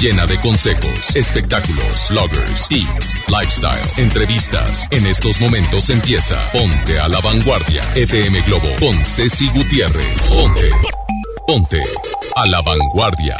Llena de consejos, espectáculos, bloggers, tips, lifestyle, entrevistas. En estos momentos empieza Ponte a la Vanguardia. FM Globo con Ceci Gutiérrez. Ponte. Ponte a la Vanguardia.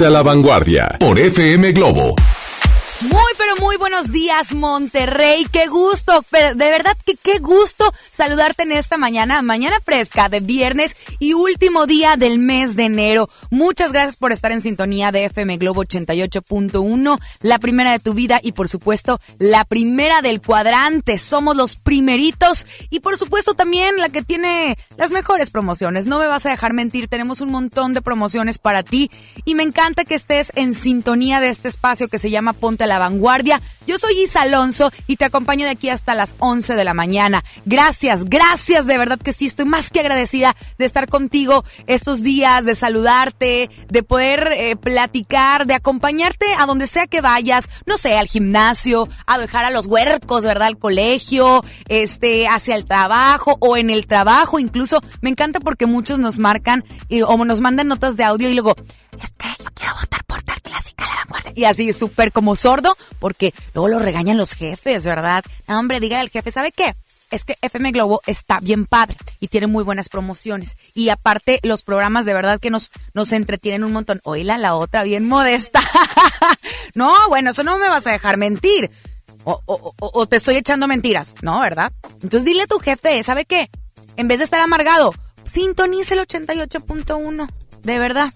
A la vanguardia por FM Globo. Muy, pero muy buenos días, Monterrey. Qué gusto, de verdad que qué gusto saludarte en esta mañana, mañana fresca de viernes y último día del mes de enero. Muchas gracias por estar en sintonía de FM Globo 88.1, la primera de tu vida y por supuesto la primera del cuadrante. Somos los primeritos y por supuesto también la que tiene las mejores promociones. No me vas a dejar mentir, tenemos un montón de promociones para ti y me encanta que estés en sintonía de este espacio que se llama Ponte a La Vanguardia. Yo soy Isa Alonso y te acompaño de aquí hasta las 11 de la mañana. Gracias, gracias, de verdad que sí, estoy más que agradecida de estar contigo estos días, de saludarte, de poder eh, platicar, de acompañarte a donde sea que vayas, no sé, al gimnasio, a dejar a los huercos, ¿verdad? Al colegio, este, hacia el trabajo o en el trabajo, incluso me encanta porque muchos nos marcan y, o nos mandan notas de audio y luego, este, yo quiero votar por tal clásica la vanguardia. Y así súper como sordo, porque luego lo regañan los jefes, ¿verdad? Hombre, diga el jefe, ¿sabe qué? Es que FM Globo está bien padre y tiene muy buenas promociones. Y aparte, los programas de verdad que nos, nos entretienen un montón. Oíla, la otra, bien modesta. no, bueno, eso no me vas a dejar mentir. O, o, o, te estoy echando mentiras, ¿no? ¿Verdad? Entonces dile a tu jefe, ¿sabe qué? En vez de estar amargado, sintonice el 88.1. De verdad.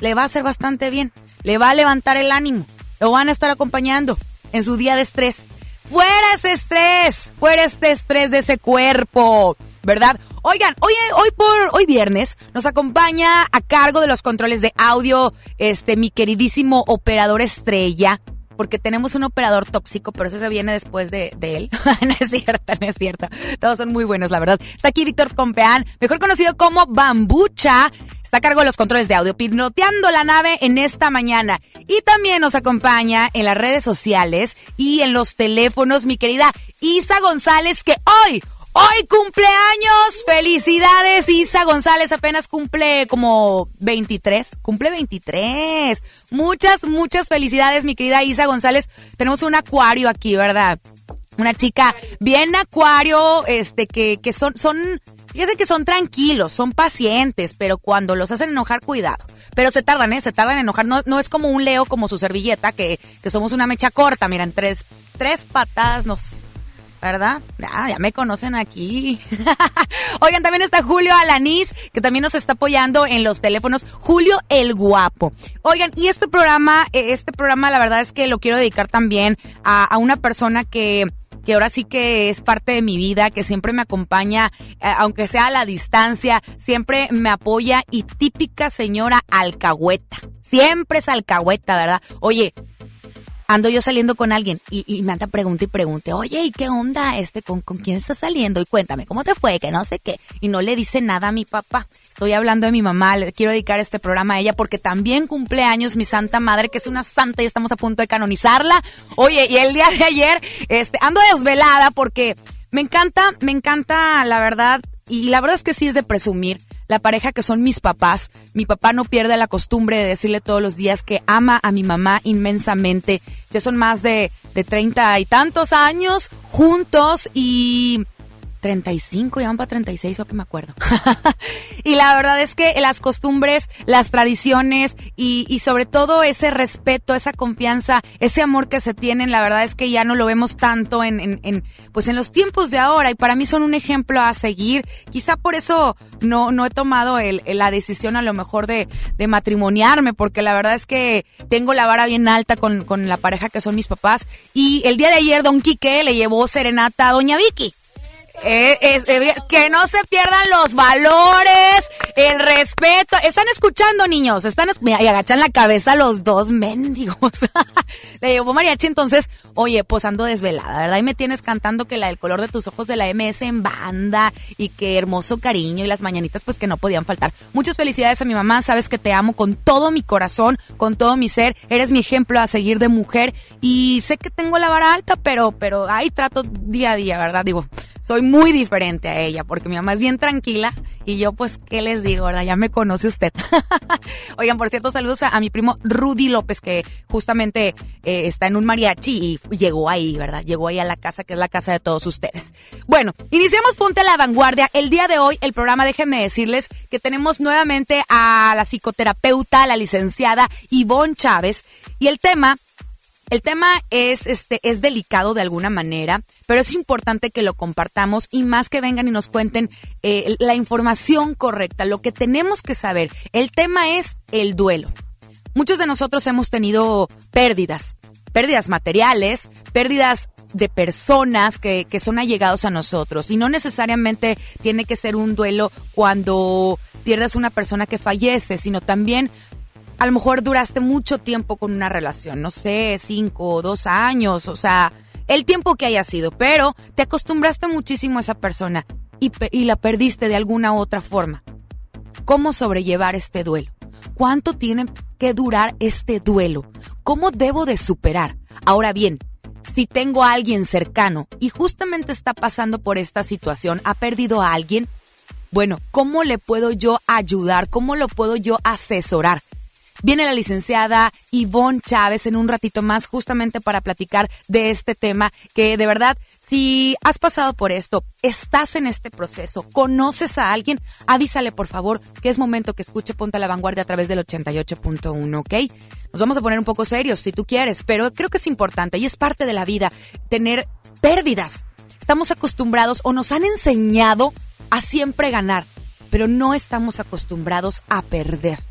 Le va a hacer bastante bien. Le va a levantar el ánimo. Lo van a estar acompañando en su día de estrés. Fuera ese estrés, fuera este estrés de ese cuerpo, ¿verdad? Oigan, hoy, hoy por hoy viernes nos acompaña a cargo de los controles de audio este mi queridísimo operador estrella, porque tenemos un operador tóxico, pero eso se viene después de, de él. no es cierto, no es cierto. Todos son muy buenos, la verdad. Está aquí Víctor Compeán, mejor conocido como Bambucha. Está a cargo de los controles de audio, piloteando la nave en esta mañana. Y también nos acompaña en las redes sociales y en los teléfonos mi querida Isa González, que hoy, Hoy cumpleaños, felicidades Isa González, apenas cumple como 23, cumple 23. Muchas, muchas felicidades mi querida Isa González. Tenemos un acuario aquí, ¿verdad? Una chica bien acuario, este, que, que son, son, fíjense que son tranquilos, son pacientes, pero cuando los hacen enojar, cuidado. Pero se tardan, ¿eh? Se tardan en enojar. No, no es como un leo como su servilleta, que, que somos una mecha corta. Miran, tres, tres patadas nos ¿verdad? Ah, ya me conocen aquí. Oigan, también está Julio Alanís, que también nos está apoyando en los teléfonos. Julio el Guapo. Oigan, y este programa, eh, este programa la verdad es que lo quiero dedicar también a, a una persona que que ahora sí que es parte de mi vida, que siempre me acompaña, eh, aunque sea a la distancia, siempre me apoya y típica señora alcahueta. Siempre es alcahueta, ¿verdad? Oye, ando yo saliendo con alguien y, me anda pregunta y pregunte, oye, ¿y qué onda este? ¿Con, ¿Con quién estás saliendo? Y cuéntame, ¿cómo te fue? Que no sé qué. Y no le dice nada a mi papá. Estoy hablando de mi mamá, le quiero dedicar este programa a ella porque también cumple años mi santa madre, que es una santa y estamos a punto de canonizarla. Oye, y el día de ayer, este, ando desvelada porque me encanta, me encanta, la verdad, y la verdad es que sí es de presumir la pareja que son mis papás. Mi papá no pierde la costumbre de decirle todos los días que ama a mi mamá inmensamente. Ya son más de, de treinta y tantos años juntos y 35, ya van para 36, o que me acuerdo. y la verdad es que las costumbres, las tradiciones y, y, sobre todo ese respeto, esa confianza, ese amor que se tienen, la verdad es que ya no lo vemos tanto en, en, en, pues en los tiempos de ahora y para mí son un ejemplo a seguir. Quizá por eso no, no he tomado el, la decisión a lo mejor de, de matrimoniarme, porque la verdad es que tengo la vara bien alta con, con la pareja que son mis papás. Y el día de ayer, Don Quique le llevó serenata a Doña Vicky. Eh, eh, que no se pierdan los valores, el respeto. Están escuchando, niños. Están Mira, y agachan la cabeza los dos mendigos. Le llevó mariachi, entonces, oye, pues ando desvelada, ¿verdad? Y me tienes cantando que la del color de tus ojos de la MS en banda y qué hermoso cariño y las mañanitas, pues que no podían faltar. Muchas felicidades a mi mamá. Sabes que te amo con todo mi corazón, con todo mi ser. Eres mi ejemplo a seguir de mujer y sé que tengo la vara alta, pero, pero ahí trato día a día, ¿verdad? Digo, soy muy diferente a ella, porque mi mamá es bien tranquila y yo pues, ¿qué les digo, verdad? Ya me conoce usted. Oigan, por cierto, saludos a, mi primo Rudy López, que justamente eh, está en un mariachi y llegó ahí, ¿verdad? Llegó ahí a la casa, que es la casa de todos ustedes. Bueno, iniciamos Ponte a la Vanguardia. El día de hoy, el programa, déjenme decirles que tenemos nuevamente a la psicoterapeuta, la licenciada Ivonne Chávez, y el tema el tema es, este, es delicado de alguna manera, pero es importante que lo compartamos y más que vengan y nos cuenten eh, la información correcta, lo que tenemos que saber. El tema es el duelo. Muchos de nosotros hemos tenido pérdidas, pérdidas materiales, pérdidas de personas que, que son allegados a nosotros y no necesariamente tiene que ser un duelo cuando pierdas una persona que fallece, sino también a lo mejor duraste mucho tiempo con una relación, no sé, cinco o dos años, o sea, el tiempo que haya sido, pero te acostumbraste muchísimo a esa persona y, la perdiste de alguna otra forma. ¿Cómo sobrellevar este duelo? ¿Cuánto tiene que durar este duelo? ¿Cómo debo de superar? Ahora bien, si tengo a alguien cercano y justamente está pasando por esta situación, ha perdido a alguien, bueno, ¿cómo le puedo yo ayudar? ¿Cómo lo puedo yo asesorar? Viene la licenciada Ivonne Chávez en un ratito más justamente para platicar de este tema que de verdad, si has pasado por esto, estás en este proceso, conoces a alguien, avísale por favor que es momento que escuche Ponte a la Vanguardia a través del 88.1, ¿ok? Nos vamos a poner un poco serios si tú quieres, pero creo que es importante y es parte de la vida tener pérdidas. Estamos acostumbrados o nos han enseñado a siempre ganar, pero no estamos acostumbrados a perder.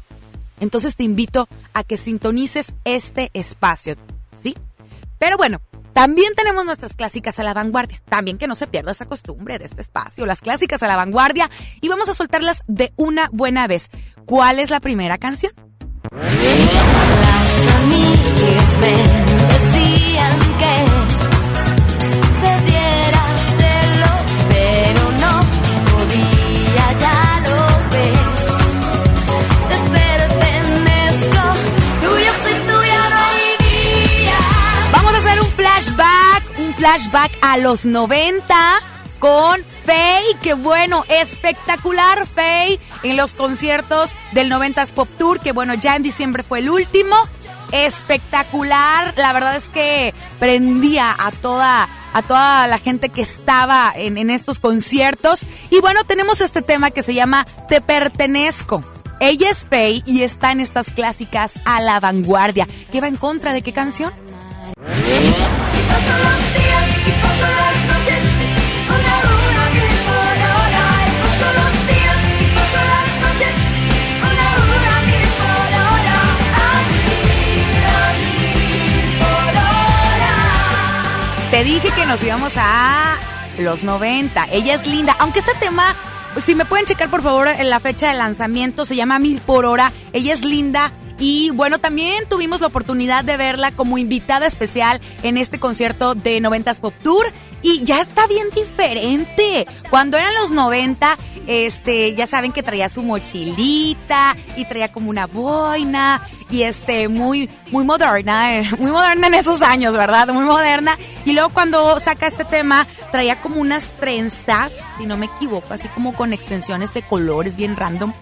Entonces te invito a que sintonices este espacio, ¿sí? Pero bueno, también tenemos nuestras clásicas a la vanguardia. También que no se pierda esa costumbre de este espacio, las clásicas a la vanguardia. Y vamos a soltarlas de una buena vez. ¿Cuál es la primera canción? Flashback, a los 90 con Faye, que bueno, espectacular Faye en los conciertos del 90s Pop Tour, que bueno, ya en diciembre fue el último. Espectacular, la verdad es que prendía a toda a toda la gente que estaba en, en estos conciertos. Y bueno, tenemos este tema que se llama Te pertenezco. Ella es Faye y está en estas clásicas a la vanguardia. ¿Qué va en contra de qué canción? Te dije que nos íbamos a los 90. Ella es linda. Aunque este tema, si me pueden checar por favor en la fecha de lanzamiento, se llama Mil por Hora. Ella es linda. Y bueno, también tuvimos la oportunidad de verla como invitada especial en este concierto de 90s Pop Tour. Y ya está bien diferente. Cuando eran los 90, este, ya saben que traía su mochilita y traía como una boina y este, muy, muy moderna, eh, muy moderna en esos años, ¿verdad? Muy moderna. Y luego cuando saca este tema, traía como unas trenzas, si no me equivoco, así como con extensiones de colores bien random.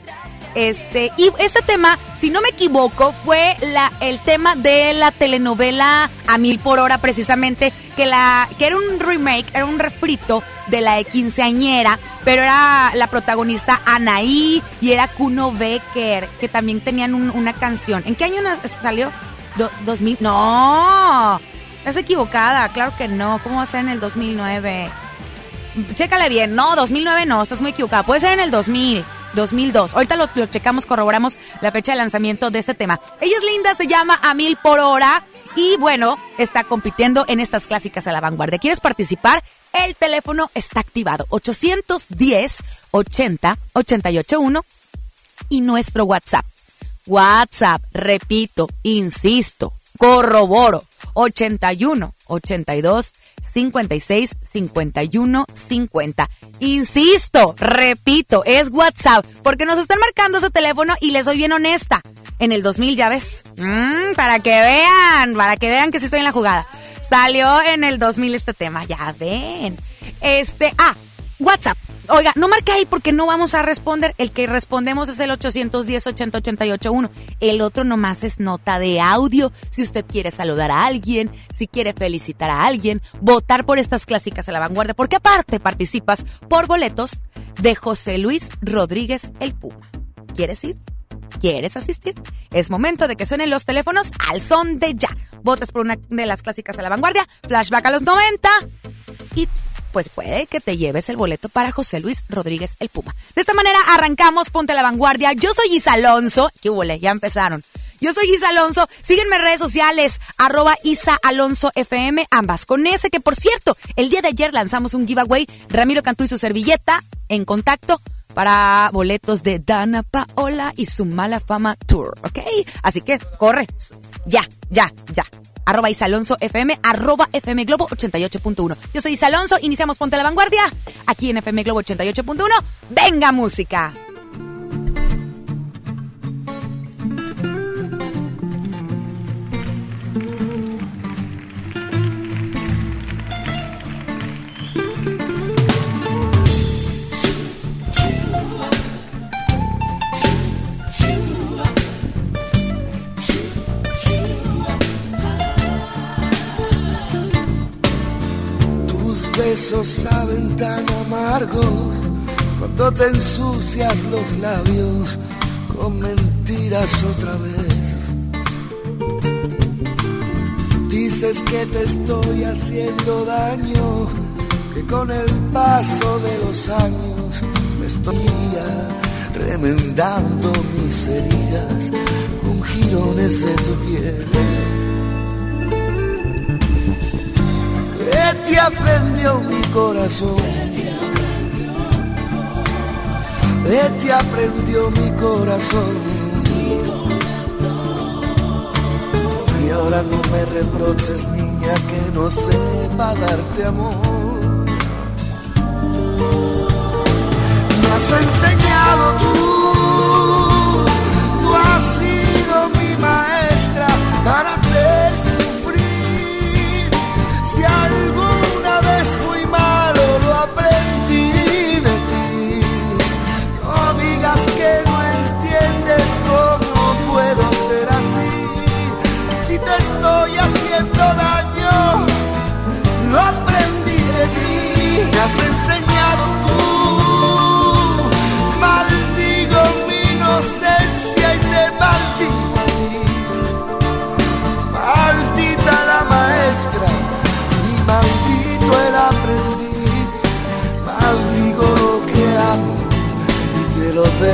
Este, y este tema, si no me equivoco, fue la, el tema de la telenovela A Mil por Hora, precisamente, que, la, que era un remake, era un refrito de la de quinceañera, pero era la protagonista Anaí y era Kuno Becker, que también tenían un- una canción. ¿En qué año salió? Do- ¿2000? No, estás equivocada, claro que no. ¿Cómo va a ser en el 2009? Chécale bien, no, 2009 no, estás muy equivocada. Puede ser en el 2000, 2002. Ahorita lo, lo checamos, corroboramos la fecha de lanzamiento de este tema. Ella es linda, se llama A Mil por Hora y bueno, está compitiendo en estas clásicas a la vanguardia. ¿Quieres participar? El teléfono está activado, 810 80 881 y nuestro WhatsApp. WhatsApp, repito, insisto, corroboro, 81 82 56 51 50. Insisto, repito, es WhatsApp, porque nos están marcando ese teléfono y les soy bien honesta. En el 2000, ya ves, Mm, para que vean, para que vean que sí estoy en la jugada. Salió en el 2000 este tema, ya ven. Este, ah, WhatsApp. Oiga, no marque ahí porque no vamos a responder. El que respondemos es el 810 80 881. El otro nomás es nota de audio. Si usted quiere saludar a alguien, si quiere felicitar a alguien, votar por estas clásicas a la vanguardia, porque aparte participas por boletos de José Luis Rodríguez el Puma. ¿Quieres ir? ¿Quieres asistir? Es momento de que suenen los teléfonos al son de ya. Votas por una de las clásicas a la vanguardia, flashback a los 90 y pues puede que te lleves el boleto para José Luis Rodríguez el Puma. De esta manera arrancamos Ponte la Vanguardia. Yo soy Isa Alonso. ¿Qué hubo? Ya empezaron. Yo soy Isa Alonso. Síguenme en redes sociales, arroba Isa FM, ambas con ese, que por cierto, el día de ayer lanzamos un giveaway. Ramiro Cantú y su servilleta en contacto para boletos de Dana Paola y su Mala Fama Tour, ¿ok? Así que corre, ya, ya, ya. Arroba Isalonso FM, arroba FM Globo 88.1. Yo soy Isalonso, iniciamos Ponte la Vanguardia, aquí en FM Globo 88.1. ¡Venga música! Besos saben tan amargos cuando te ensucias los labios con mentiras otra vez. Dices que te estoy haciendo daño, que con el paso de los años me estoy remendando mis heridas con jirones de tu piel. ¿Qué te aprendió mi corazón? ¿Qué te aprendió mi corazón? Y ahora no me reproches, niña, que no sepa darte amor. Me has enseñado tú, tú has sido mi maestra para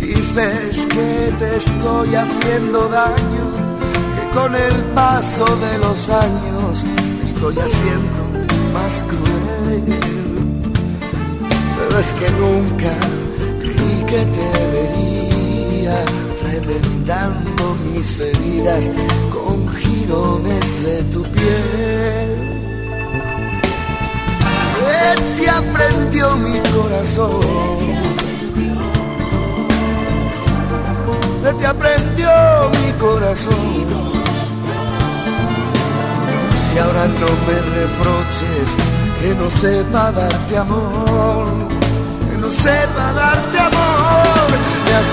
Dices que te estoy haciendo daño, que con el paso de los años estoy haciendo más cruel. Pero es que nunca creí que te vería reventando mis heridas con jirones de tu piel. ¿Qué te aprendió mi corazón? ¿Qué te aprendió mi corazón? Y ahora no me reproches que no sepa darte amor, que no sepa darte amor. Me has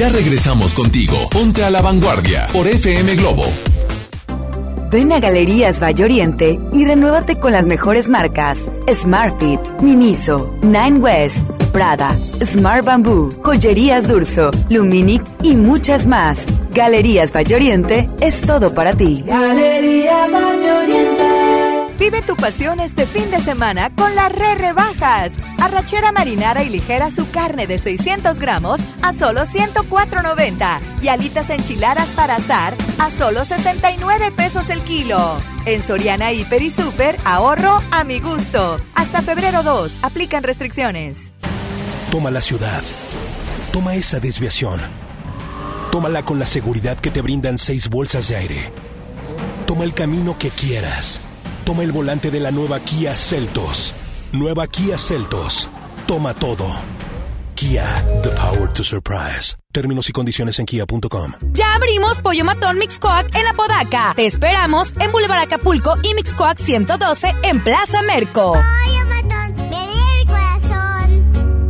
Ya regresamos contigo. Ponte a la vanguardia por FM Globo. Ven a Galerías Valle Oriente y renuévate con las mejores marcas: Smartfit, Miniso, Nine West, Prada, Smart Bamboo, Joyerías Durso, Luminic y muchas más. Galerías Valle Oriente es todo para ti. Galerías Valle Oriente. Vive tu pasión este fin de semana con las re rebajas. Arrachera marinara y ligera su carne de 600 gramos a solo 104.90 y alitas enchiladas para azar a solo 69 pesos el kilo. En Soriana Hiper y Super, ahorro a mi gusto. Hasta febrero 2, aplican restricciones. Toma la ciudad. Toma esa desviación. Tómala con la seguridad que te brindan seis bolsas de aire. Toma el camino que quieras. Toma el volante de la nueva Kia Celtos. Nueva Kia Celtos. Toma todo. Kia, the power to surprise. Términos y condiciones en kia.com. Ya abrimos Pollo Matón Mixcoac en Apodaca. Te esperamos en Boulevard Acapulco y Mixcoac 112 en Plaza Merco.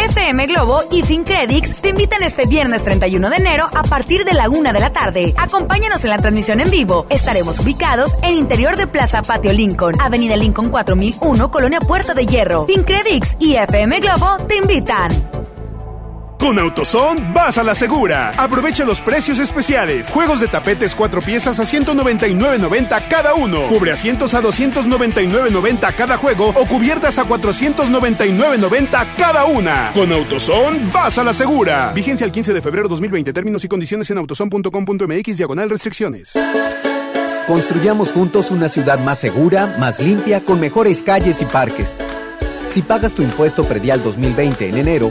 FM Globo y FinCredits te invitan este viernes 31 de enero a partir de la una de la tarde. Acompáñanos en la transmisión en vivo. Estaremos ubicados en interior de Plaza Patio Lincoln, Avenida Lincoln 4001, Colonia Puerta de Hierro. FinCredits y FM Globo te invitan. Con AutoZone vas a la segura. Aprovecha los precios especiales. Juegos de tapetes cuatro piezas a 199.90 cada uno. Cubre asientos a 299.90 cada juego o cubiertas a 499.90 cada una. Con AutoZone vas a la segura. Vigencia el 15 de febrero 2020. Términos y condiciones en autozone.com.mx diagonal restricciones. Construyamos juntos una ciudad más segura, más limpia, con mejores calles y parques. Si pagas tu impuesto predial 2020 en enero,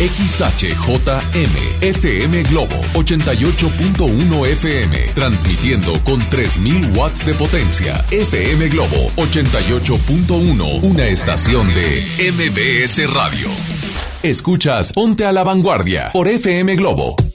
XHJM, FM Globo, 88.1 FM, transmitiendo con 3.000 watts de potencia. FM Globo, 88.1, una estación de MBS Radio. Escuchas Ponte a la Vanguardia por FM Globo.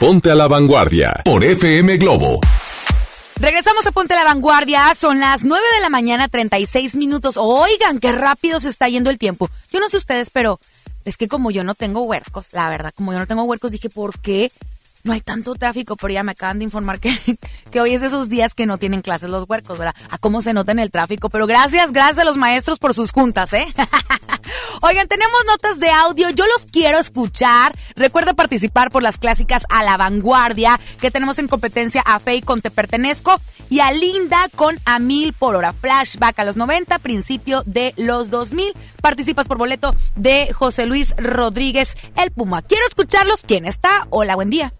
Ponte a la vanguardia por FM Globo. Regresamos a Ponte a la Vanguardia. Son las 9 de la mañana, 36 minutos. Oigan, qué rápido se está yendo el tiempo. Yo no sé ustedes, pero es que como yo no tengo huercos, la verdad, como yo no tengo huercos, dije, ¿por qué no hay tanto tráfico, pero ya me acaban de informar que, que hoy es de esos días que no tienen clases los huercos, ¿verdad? A cómo se nota en el tráfico. Pero gracias, gracias a los maestros por sus juntas, ¿eh? Oigan, tenemos notas de audio. Yo los quiero escuchar. Recuerda participar por las clásicas a la vanguardia que tenemos en competencia a Fey con Te Pertenezco y a Linda con A Mil por Hora. Flashback a los 90, principio de los 2000. Participas por boleto de José Luis Rodríguez, el Puma. Quiero escucharlos. ¿Quién está? Hola, buen día.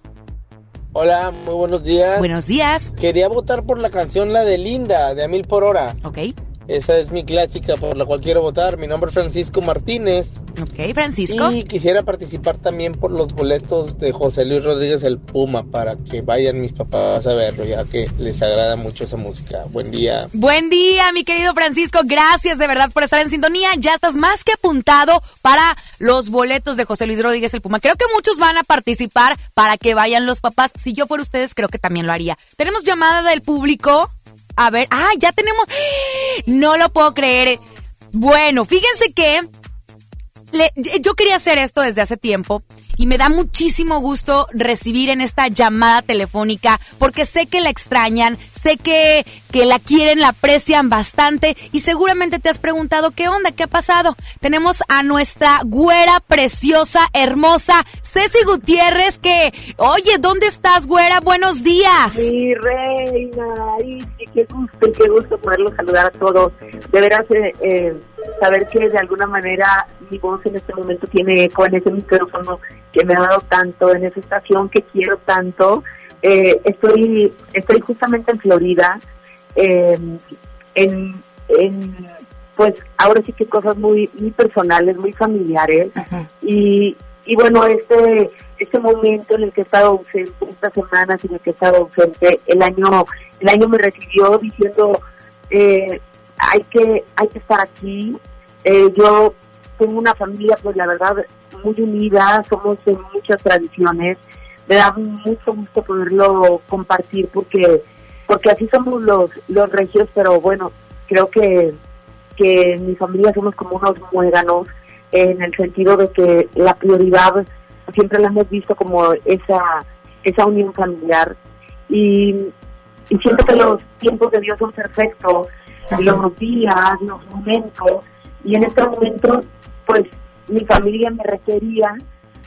Hola, muy buenos días. Buenos días. Quería votar por la canción La de Linda, de A Mil por Hora. Ok. Esa es mi clásica por la cual quiero votar. Mi nombre es Francisco Martínez. Ok, Francisco. Y quisiera participar también por los boletos de José Luis Rodríguez el Puma para que vayan mis papás a verlo, ya que les agrada mucho esa música. Buen día. Buen día, mi querido Francisco. Gracias de verdad por estar en sintonía. Ya estás más que apuntado para los boletos de José Luis Rodríguez el Puma. Creo que muchos van a participar para que vayan los papás. Si yo fuera ustedes, creo que también lo haría. Tenemos llamada del público. A ver, ah, ya tenemos. No lo puedo creer. Bueno, fíjense que yo quería hacer esto desde hace tiempo y me da muchísimo gusto recibir en esta llamada telefónica porque sé que la extrañan, sé que, que la quieren, la aprecian bastante y seguramente te has preguntado qué onda, qué ha pasado. Tenemos a nuestra güera preciosa, hermosa, Ceci Gutiérrez que, oye, ¿dónde estás, güera? Buenos días. Mi reina, y sí, qué gusto, qué gusto poderlos saludar a todos. De veras, eh, eh, saber que de alguna manera mi voz en este momento tiene eco en ese micrófono que me ha dado tanto, en esa estación que quiero tanto. Eh, estoy, estoy justamente en Florida, eh, en, en, pues ahora sí que cosas muy, muy personales, muy familiares. Y, y bueno, este este momento en el que he estado ausente, estas semanas en el que he estado ausente, el año el año me recibió diciendo eh, hay que hay que estar aquí. Eh, yo tengo una familia, pues la verdad, muy unida, somos de muchas tradiciones. Me da mucho gusto poderlo compartir porque porque así somos los los regios, pero bueno, creo que que en mi familia somos como unos muéganos en el sentido de que la prioridad siempre la hemos visto como esa esa unión familiar y, y siento que los tiempos de Dios son perfectos los días los momentos. Y en este momento pues mi familia me requería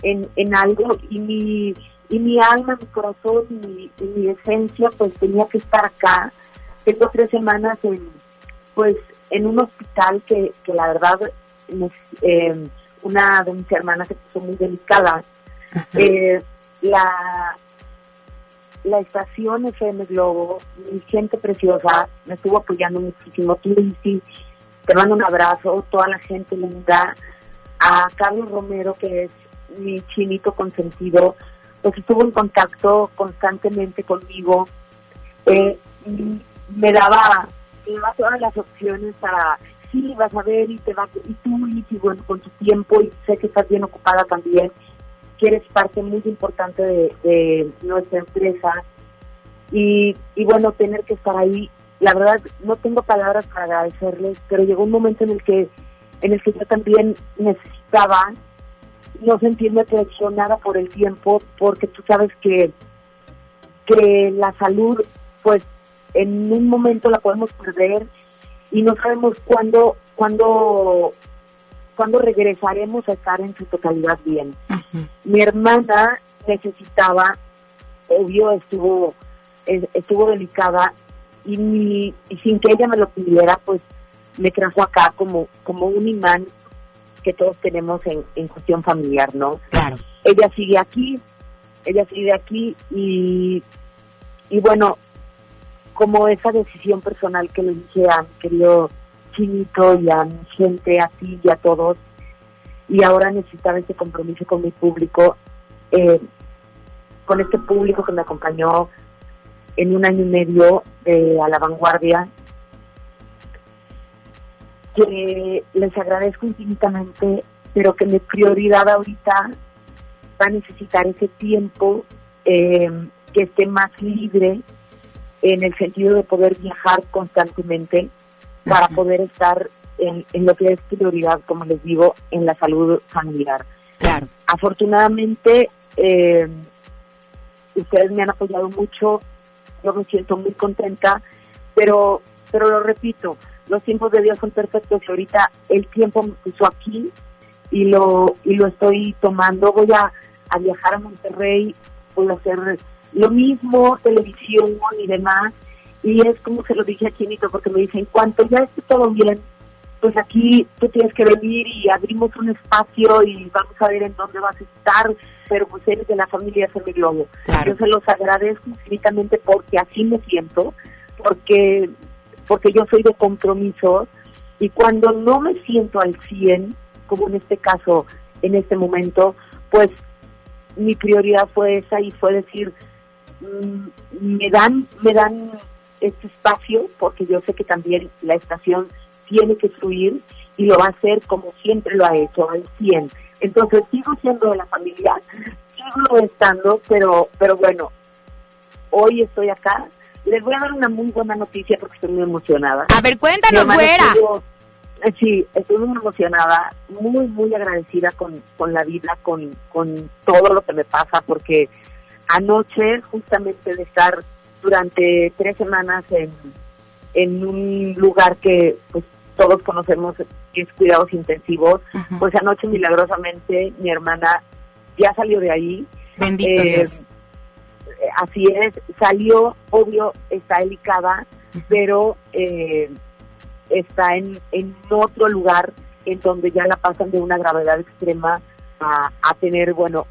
en, en algo y mi y mi alma mi corazón y mi, y mi esencia pues tenía que estar acá. Tengo tres semanas en pues en un hospital que, que la verdad eh, una de mis hermanas se puso muy delicada. Eh, la la estación FM Globo mi gente preciosa me estuvo apoyando muchísimo tú sí te mando un abrazo toda la gente linda a Carlos Romero que es mi chinito consentido pues estuvo en contacto constantemente conmigo eh, y me daba me daba todas las opciones para sí vas a ver y te va y tú y bueno con tu tiempo y sé que estás bien ocupada también eres parte muy importante de, nuestra empresa. Y, y bueno tener que estar ahí la verdad no tengo palabras para agradecerles pero llegó un momento en el que en el que yo también necesitaba no sentirme traicionada por el tiempo porque tú sabes que que la salud pues en un momento la podemos perder y no sabemos cuándo cuándo cuándo regresaremos a estar en su totalidad bien. Mi hermana necesitaba, obvio estuvo estuvo delicada y, mi, y sin que ella me lo pidiera, pues me trajo acá como como un imán que todos tenemos en, en cuestión familiar, ¿no? Claro. Ella sigue aquí, ella sigue aquí y, y bueno, como esa decisión personal que le dije a mi querido Chinito y a mi gente, a ti y a todos, y ahora necesitaba ese compromiso con mi público, eh, con este público que me acompañó en un año y medio de A la Vanguardia, que les agradezco infinitamente, pero que mi prioridad ahorita va a necesitar ese tiempo eh, que esté más libre en el sentido de poder viajar constantemente para poder estar en, en lo que es prioridad, como les digo, en la salud familiar. Claro. Afortunadamente, eh, ustedes me han apoyado mucho, yo me siento muy contenta, pero, pero lo repito, los tiempos de Dios son perfectos y ahorita el tiempo me puso aquí y lo y lo estoy tomando. Voy a, a viajar a Monterrey, voy a hacer lo mismo, televisión y demás. Y es como se lo dije a Chinito, porque me dicen, cuanto ya esté todo bien, pues aquí tú tienes que venir y abrimos un espacio y vamos a ver en dónde vas a estar, pero pues eres de la familia FM Globo. Yo se los agradezco infinitamente porque así me siento, porque porque yo soy de compromiso y cuando no me siento al 100, como en este caso, en este momento, pues mi prioridad fue esa y fue decir, mm, me dan, me dan este espacio porque yo sé que también la estación tiene que fluir y lo va a hacer como siempre lo ha hecho, al 100. Entonces sigo siendo de la familia, sigo estando, pero, pero bueno, hoy estoy acá. Les voy a dar una muy buena noticia porque estoy muy emocionada. A ver, cuéntanos, güera. estuvo- eh, Sí, estoy muy emocionada, muy, muy agradecida con, con la vida, con, con todo lo que me pasa, porque anoche, justamente de estar durante tres semanas en, en un lugar que pues todos conocemos, que es cuidados intensivos, pues anoche milagrosamente mi hermana ya salió de ahí. Bendito Eh, Dios. Así es, salió, obvio, está delicada, pero eh, está en, en otro lugar en donde ya la pasan de una gravedad extrema a, a tener, bueno,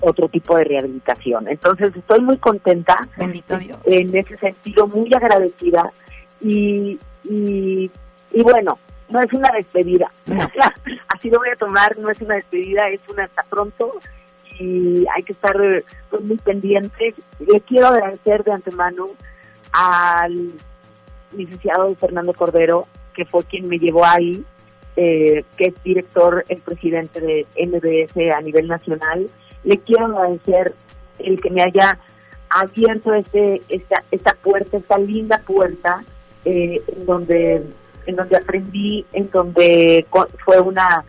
otro tipo de rehabilitación. Entonces estoy muy contenta, Bendito Dios. en ese sentido, muy agradecida y, y, y bueno, no es una despedida. Así lo voy a tomar, no es una despedida, es una hasta pronto y hay que estar pues, muy pendientes. Le quiero agradecer de antemano al licenciado Fernando Cordero, que fue quien me llevó ahí, eh, que es director, el presidente de MBS a nivel nacional. Le quiero agradecer el que me haya abierto este, esta, esta puerta, esta linda puerta, eh, en donde en donde aprendí, en donde fue una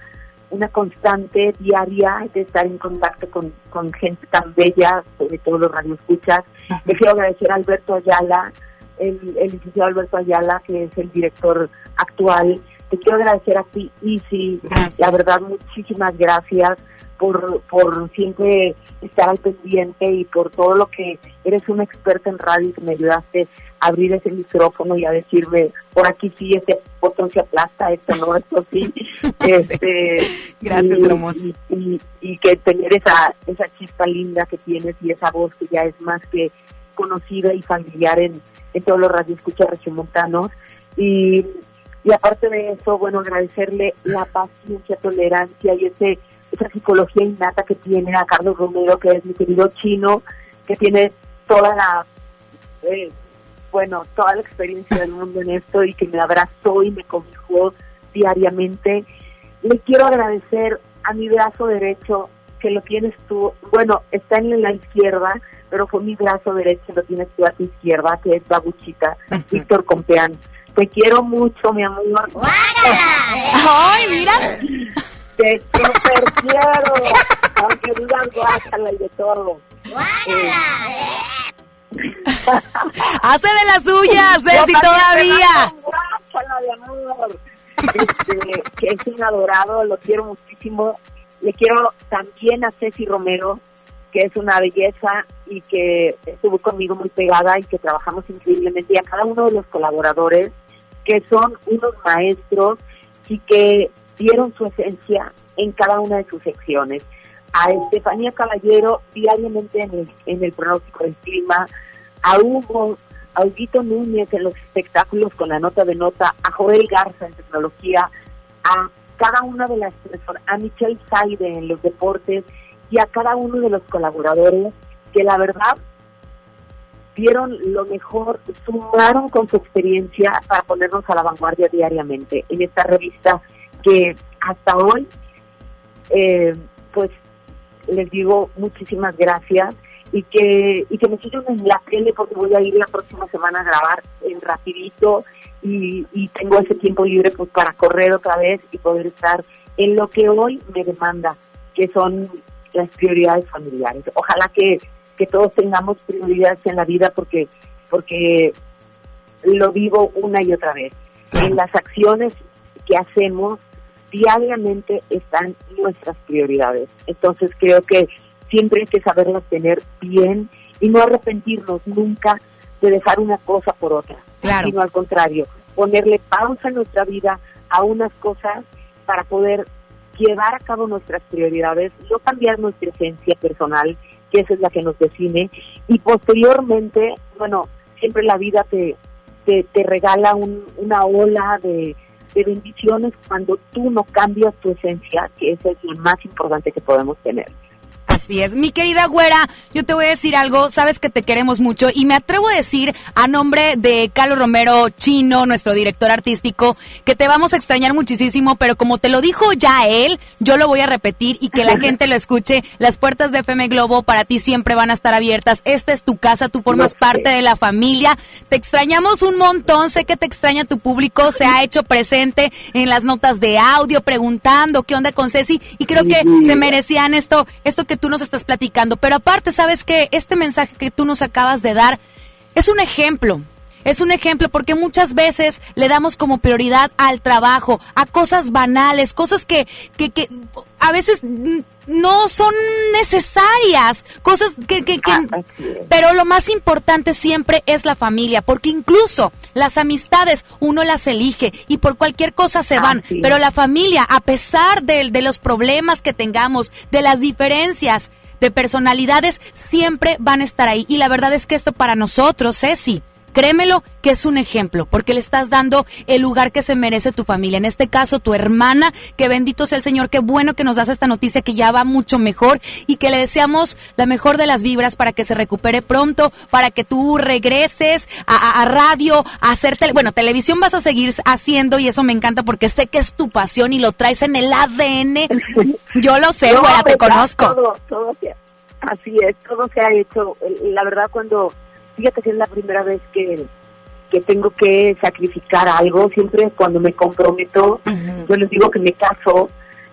una constante diaria de estar en contacto con, con gente tan bella, sobre todo los radioescuchas. Le quiero agradecer a Alberto Ayala, el, el licenciado Alberto Ayala, que es el director actual. Te quiero agradecer a ti, Isi. La verdad, muchísimas gracias por, por siempre estar al pendiente y por todo lo que eres una experta en radio y que me ayudaste a abrir ese micrófono y a decirme, por aquí sí, este botón se aplasta, esto no, esto sí. este, Gracias, y, hermosa. Y, y- y que tener esa, esa chispa linda que tienes y esa voz que ya es más que conocida y familiar en, en todos los radioescuchas regiomontanos. Y, y aparte de eso, bueno, agradecerle la paciencia, tolerancia y ese esa psicología innata que tiene a Carlos Romero, que es mi querido chino, que tiene toda la, eh, bueno, toda la experiencia del mundo en esto y que me abrazó y me cobijó diariamente. Le quiero agradecer a mi brazo derecho, que lo tienes tú, bueno, está en la izquierda, pero fue mi brazo derecho, lo tienes tú a tu izquierda, que es Babuchita, Víctor Compeán. Te quiero mucho, mi amor. ¡Ay, mira! Te super quiero, aunque digas guácala y de todo. Eh, Hace de las suyas, Ceci, todavía. guácala de amor. Este, que es un adorado, lo quiero muchísimo. Le quiero también a Ceci Romero, que es una belleza y que estuvo conmigo muy pegada y que trabajamos increíblemente. Y a cada uno de los colaboradores, que son unos maestros y que dieron su esencia en cada una de sus secciones. A Estefanía Caballero, diariamente en el, en el pronóstico del clima, a Hugo, a Huguito Núñez en los espectáculos con la nota de nota, a Joel Garza en tecnología, a cada una de las personas, a Michelle Saide en los deportes y a cada uno de los colaboradores que la verdad dieron lo mejor, sumaron con su experiencia para ponernos a la vanguardia diariamente en esta revista que hasta hoy, eh, pues les digo muchísimas gracias y que y que me sigan en la tele porque voy a ir la próxima semana a grabar en rapidito y, y tengo ese tiempo libre pues para correr otra vez y poder estar en lo que hoy me demanda que son las prioridades familiares. Ojalá que, que todos tengamos prioridades en la vida porque porque lo vivo una y otra vez. En las acciones que hacemos diariamente están nuestras prioridades. Entonces creo que siempre hay que saberlas tener bien y no arrepentirnos nunca de dejar una cosa por otra, Claro. sino al contrario, ponerle pausa en nuestra vida a unas cosas para poder llevar a cabo nuestras prioridades, no cambiar nuestra esencia personal, que esa es la que nos define, y posteriormente, bueno, siempre la vida te, te, te regala un- una ola de, de bendiciones cuando tú no cambias tu esencia, que esa es lo más importante que podemos tener. Así es. Mi querida güera, yo te voy a decir algo, sabes que te queremos mucho y me atrevo a decir a nombre de Carlos Romero Chino, nuestro director artístico, que te vamos a extrañar muchísimo, pero como te lo dijo ya él, yo lo voy a repetir y que la gente lo escuche. Las puertas de FM Globo para ti siempre van a estar abiertas. Esta es tu casa, tú formas parte de la familia. Te extrañamos un montón, sé que te extraña tu público, se ha hecho presente en las notas de audio preguntando qué onda con Ceci y creo que se merecían esto, esto que tú nos estás platicando. Pero aparte, sabes que este mensaje que tú nos acabas de dar es un ejemplo. Es un ejemplo porque muchas veces le damos como prioridad al trabajo, a cosas banales, cosas que, que, que a veces no son necesarias, cosas que, que, que- pero lo más importante siempre es la familia, porque incluso las amistades uno las elige y por cualquier cosa se van, pero la familia, a pesar de, de los problemas que tengamos, de las diferencias de personalidades, siempre van a estar ahí. Y la verdad es que esto para nosotros, Ceci, créemelo que es un ejemplo, porque le estás dando el lugar que se merece tu familia. En este caso, tu hermana, que bendito sea el Señor, qué bueno que nos das esta noticia que ya va mucho mejor y que le deseamos la mejor de las vibras para que se recupere pronto, para que tú regreses a, a- a radio, a hacer tele- bueno, televisión vas a seguir haciendo y eso me encanta porque sé que es tu pasión y lo traes en el ADN. Yo lo sé, No, güera, te ¿verdad? conozco. Todo, todo se- así es, todo se ha hecho. La verdad, cuando, fíjate que es la primera vez que, que tengo que sacrificar algo, siempre cuando me comprometo, yo les digo que me caso,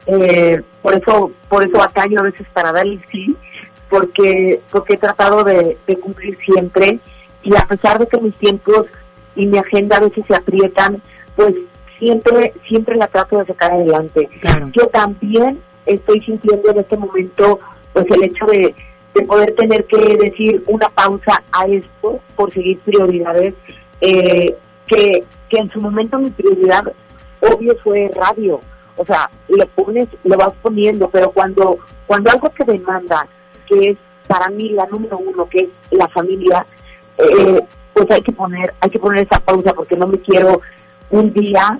eh, por eso por eso batallo a veces para dar el sí, porque, porque he tratado de, de cumplir siempre y a pesar de que mis tiempos y mi agenda a veces se aprietan, pues siempre siempre la trato de sacar adelante. Yo también estoy sintiendo en este momento pues el hecho de, de poder tener que decir una pausa a esto por seguir prioridades eh, que, que en su momento mi prioridad obvio fue radio. O sea le pones le vas poniendo pero cuando cuando algo te demanda que es para mí la número uno que es la familia eh, pues hay que poner hay que poner esa pausa porque no me quiero un día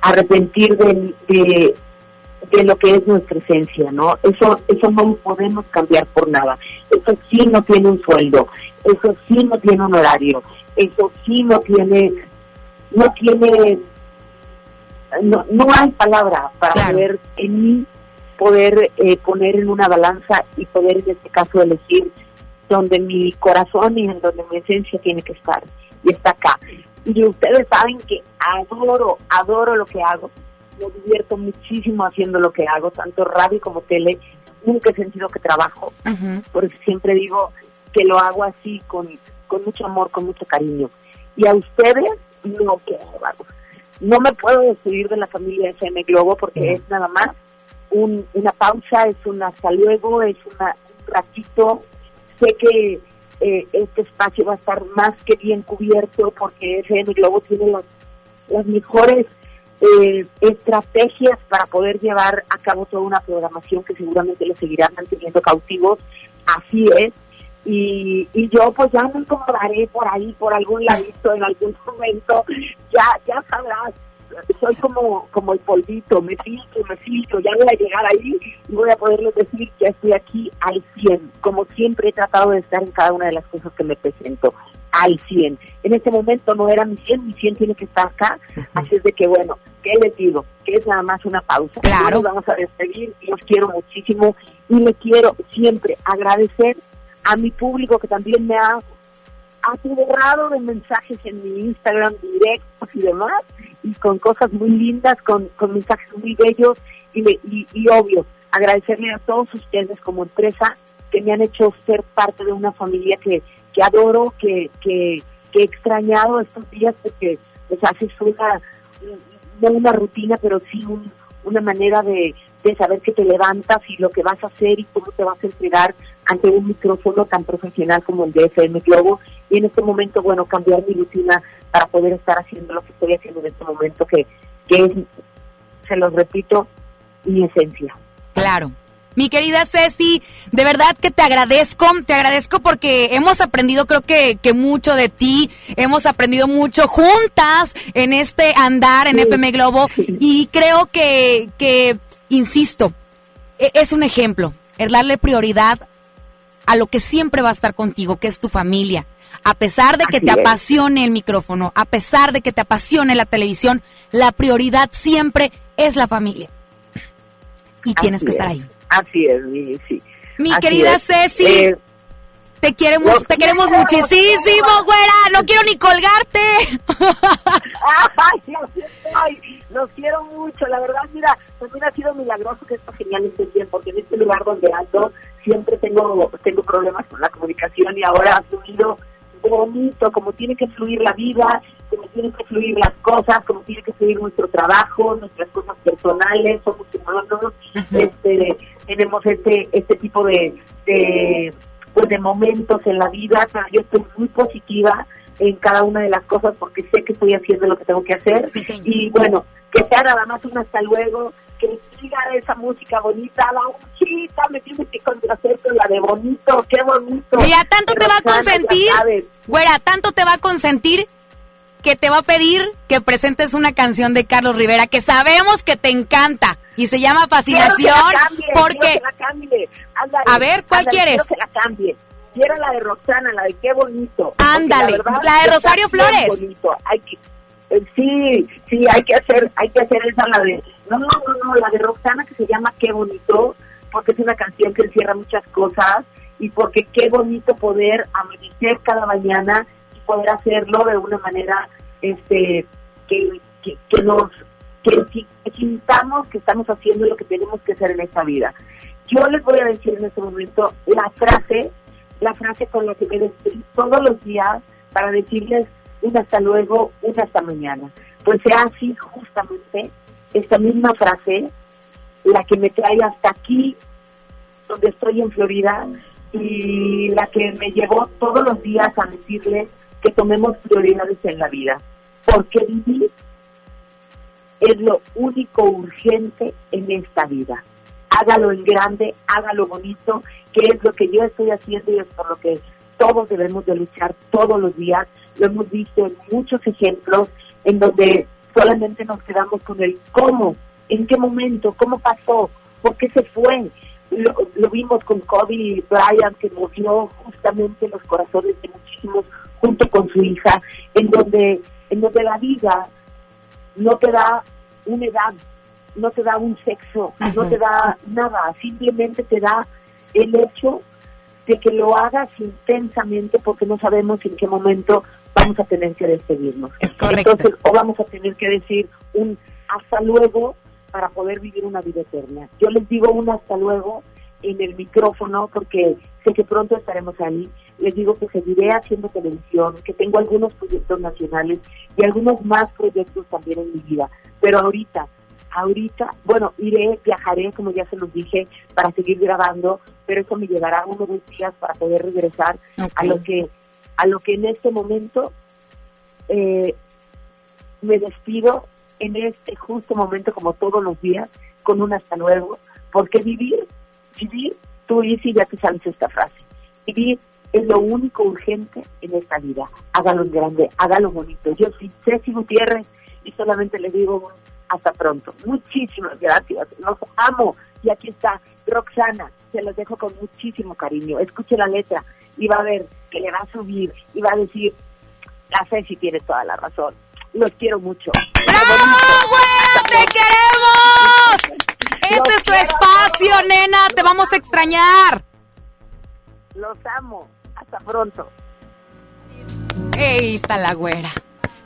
arrepentir de, de, de lo que es nuestra esencia, ¿no? Eso, eso no lo podemos cambiar por nada. Eso sí no tiene un sueldo, eso sí no tiene un horario, eso sí no tiene, no tiene, no, no hay palabra para poder en mí poder eh, poner en una balanza y poder en este caso elegir donde mi corazón y en donde mi esencia tiene que estar y está acá. Y ustedes saben que adoro, adoro lo que hago. Me divierto muchísimo haciendo lo que hago, tanto radio como tele. Nunca he sentido que trabajo. Por eso siempre digo que lo hago así, con, con mucho amor, con mucho cariño. Y a ustedes, no, que. No me puedo despedir de la familia FM Globo porque es nada más un, una pausa, es un hasta luego, es una, un ratito. Sé que eh, este espacio va a estar más que bien cubierto porque FM Globo tiene las, las mejores eh, estrategias para poder llevar a cabo toda una programación que seguramente lo seguirá manteniendo cautivos. Así es. Y, y yo pues ya me incomodaré por ahí, por algún ladito, en algún momento. Ya, ya sabrás, soy como, como el polvito, me filtro, me filtro, ya voy a llegar ahí y voy a poderles decir que estoy aquí al 100, como siempre he tratado de estar en cada una de las cosas que me presento, al 100. En este momento no era mi 100, mi 100 tiene que estar acá, así es de que bueno, ¿qué les digo? Que es nada más una pausa. Claro. Nos vamos a despedir, los quiero muchísimo y le quiero siempre agradecer a mi público que también me ha atiborrado de mensajes en mi Instagram directos y demás, y con cosas muy lindas, con, con mensajes muy bellos y, me- y, y obvio, agradecerle a todos ustedes como empresa que me han hecho ser parte de una familia que, que adoro, que, que, que he extrañado estos días porque pues haces una, no una rutina, pero sí un- una manera de, de saber que te levantas y lo que vas a hacer y cómo te vas a entregar ante un micrófono tan profesional como el de FM Globo. Y en este momento, bueno, cambiar mi rutina para poder estar haciendo lo que estoy haciendo en este momento, que, que es, se los repito, mi esencia. Claro. Mi querida Ceci, de verdad que te agradezco, te agradezco porque hemos aprendido creo que, que mucho de ti, hemos aprendido mucho juntas en este andar en FM Globo y creo que, que, insisto, e- es un ejemplo, el darle prioridad a lo que siempre va a estar contigo, que es tu familia. A pesar de que Así te es. apasione el micrófono, a pesar de que te apasione la televisión, la prioridad siempre es la familia. Y tienes que estar es. ahí. Así es, mi, sí. Mi Así querida es. Ceci, Eh, te queremos, los te queremos quiero, muchísimo, güera. No quiero ni colgarte. Ay, así estoy. Los quiero mucho. La verdad, mira, también ha sido milagroso que esto genial esté bien, porque en este lugar donde ando siempre tengo, tengo problemas con la comunicación y ahora ha fluido bonito, como tiene que fluir la vida, como tienen que fluir las cosas, como tiene que fluir nuestro trabajo, nuestras cosas personales, somos humanos, este, tenemos este, este tipo de, de, pues de momentos en la vida, pero yo estoy muy positiva en cada una de las cosas porque sé que estoy haciendo lo que tengo que hacer y bueno, que sea nada más un hasta luego, que siga esa música bonita, la muchita, me tienes que complacer con la de bonito, qué bonito. Mira, tanto te va a consentir, güera, tanto te va a consentir que te va a pedir que presentes una canción de Carlos Rivera que sabemos que te encanta y se llama Fascinación cambie, porque. Ándale, A ver, ¿cuál ándale, quieres? Que la cambie. La de Roxana, la de qué bonito. Ándale, verdad la de Rosario Flores. bonito. Hay que, eh, sí, sí, hay que hacer, hay que hacer esa la de, no, no, no, no, la de Roxana que se llama Qué bonito, porque es una canción que encierra muchas cosas y porque qué bonito poder amanecer cada mañana y poder hacerlo de una manera, este, que, que, que nos, que sintamos que estamos haciendo lo que tenemos que hacer en esta vida. Yo les voy a decir en este momento la frase, la frase con la que me despido todos los días para decirles un hasta luego, un hasta mañana. Pues sea así justamente esta misma frase la que me trae hasta aquí, donde estoy en Florida, y la que me llevó todos los días a decirles que tomemos prioridades en la vida. Porque vivir es lo único urgente en esta vida. Hágalo en grande, hágalo bonito, que es lo que yo estoy haciendo y es por lo que todos debemos de luchar todos los días. Lo hemos visto en muchos ejemplos en donde solamente nos quedamos con el cómo, en qué momento, cómo pasó, por qué se fue. Lo, lo vimos con Kobe Bryant, que movió justamente los corazones de muchísimos junto con su hija, en donde, en donde la vida no te da una edad, no te da un sexo, no te da nada, simplemente te da el hecho de que lo hagas intensamente porque no sabemos en qué momento vamos a tener que despedirnos. Entonces, o vamos a tener que decir un hasta luego para poder vivir una vida eterna. Yo les digo un hasta luego en el micrófono porque sé que pronto estaremos ahí. Les digo que seguiré haciendo televisión, que tengo algunos proyectos nacionales y algunos más proyectos también en mi vida. Pero ahorita, ahorita, bueno, iré, viajaré, como ya se los dije, para seguir grabando, pero eso me llevará unos dos días para poder regresar a lo que a lo que en este momento eh, me despido en este justo momento, como todos los días, con un hasta luego, porque vivir, vivir, tú Isi ya te sabes esta frase, vivir es lo único urgente en esta vida. Hágalo en grande, hágalo bonito. Yo soy Ceci Gutiérrez y solamente le digo hasta pronto. Muchísimas gracias, los amo. Y aquí está Roxana, se los dejo con muchísimo cariño. Escuche la letra y va a ver que le va a subir y va a decir, la Ceci tiene toda la razón. Los quiero mucho. ¡Te queremos! Este es tu espacio, nena. Te vamos a extrañar. Los amo. Hasta pronto. Ahí está la güera.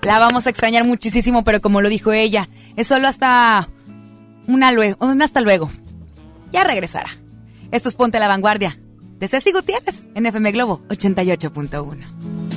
La vamos a extrañar muchísimo, pero como lo dijo ella, es solo hasta una luego, un hasta luego. Ya regresará. Esto es Ponte a la Vanguardia de Ceci Gutiérrez en FM Globo 88.1.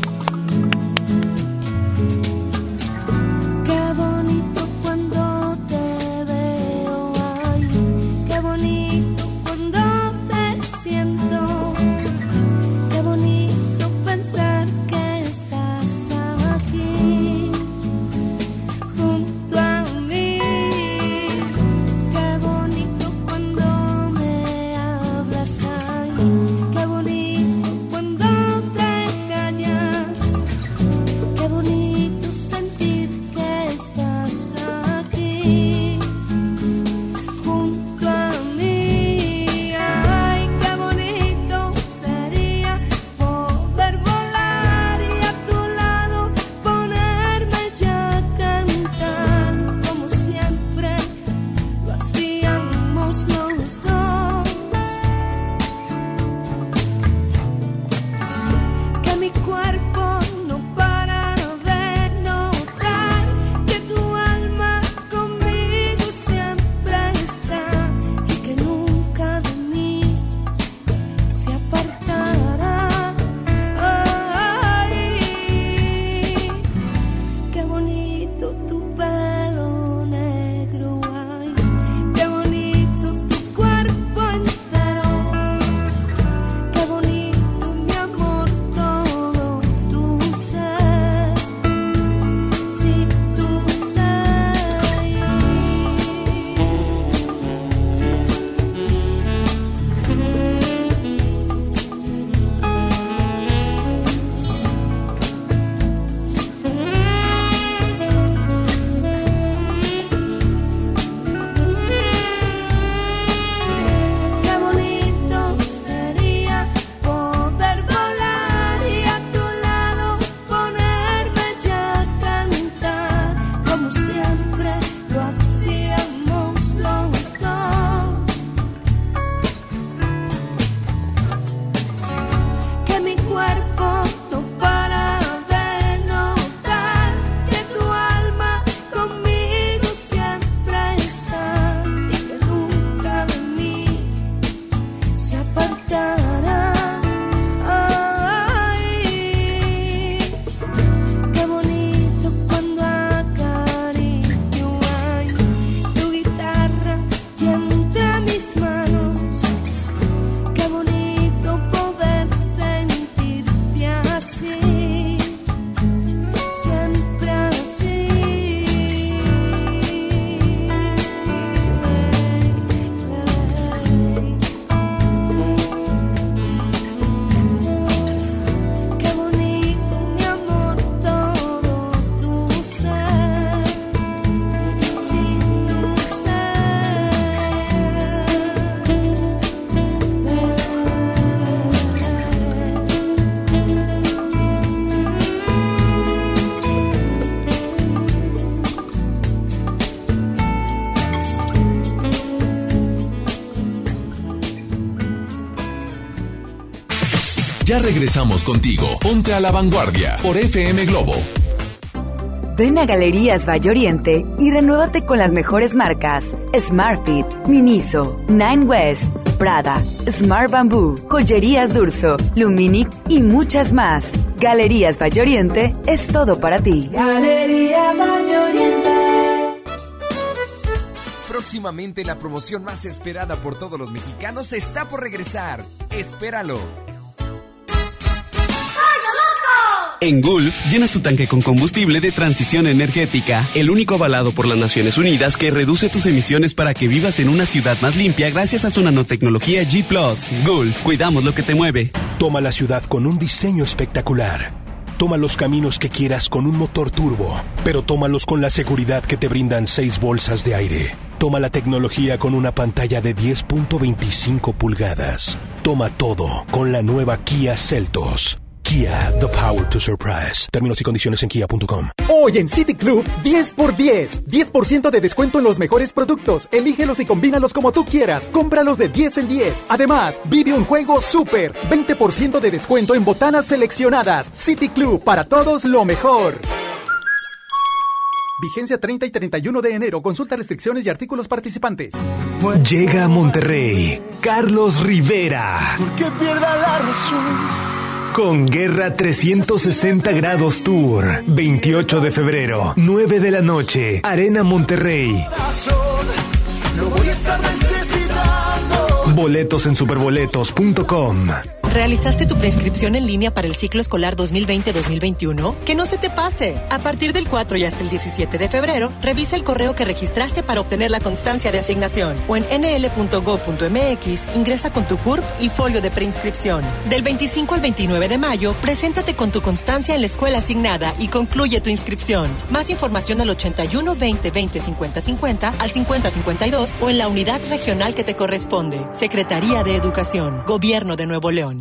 Ya regresamos contigo. Ponte a la vanguardia por FM Globo. Ven a Galerías Valle Oriente y renuévate con las mejores marcas: Smartfit, Miniso, Nine West, Prada, Smart Bamboo, Joyerías Durso, Luminic y muchas más. Galerías Valle Oriente es todo para ti. Galerías Valle Oriente. Próximamente la promoción más esperada por todos los mexicanos está por regresar. Espéralo. En Gulf, llenas tu tanque con combustible de transición energética, el único avalado por las Naciones Unidas que reduce tus emisiones para que vivas en una ciudad más limpia gracias a su nanotecnología G ⁇ Gulf, cuidamos lo que te mueve. Toma la ciudad con un diseño espectacular. Toma los caminos que quieras con un motor turbo, pero tómalos con la seguridad que te brindan seis bolsas de aire. Toma la tecnología con una pantalla de 10.25 pulgadas. Toma todo con la nueva Kia Celtos. Kia, the power to surprise. Términos y condiciones en kia.com. Hoy en City Club, 10 por 10. 10% de descuento en los mejores productos. Elígelos y combínalos como tú quieras. Cómpralos de 10 en 10. Además, vive un juego súper. 20% de descuento en botanas seleccionadas. City Club, para todos lo mejor. Vigencia 30 y 31 de enero. Consulta restricciones y artículos participantes. Llega a Monterrey Carlos Rivera. Que pierda la razón. Con Guerra 360 Grados Tour. 28 de febrero, 9 de la noche. Arena Monterrey. Boletos en superboletos.com. ¿Realizaste tu preinscripción en línea para el ciclo escolar 2020-2021? Que no se te pase. A partir del 4 y hasta el 17 de febrero, revisa el correo que registraste para obtener la constancia de asignación o en nl.gov.mx ingresa con tu CURP y folio de preinscripción. Del 25 al 29 de mayo, preséntate con tu constancia en la escuela asignada y concluye tu inscripción. Más información al 81 20 20 50 50 al 50 52 o en la unidad regional que te corresponde. Secretaría de Educación, Gobierno de Nuevo León.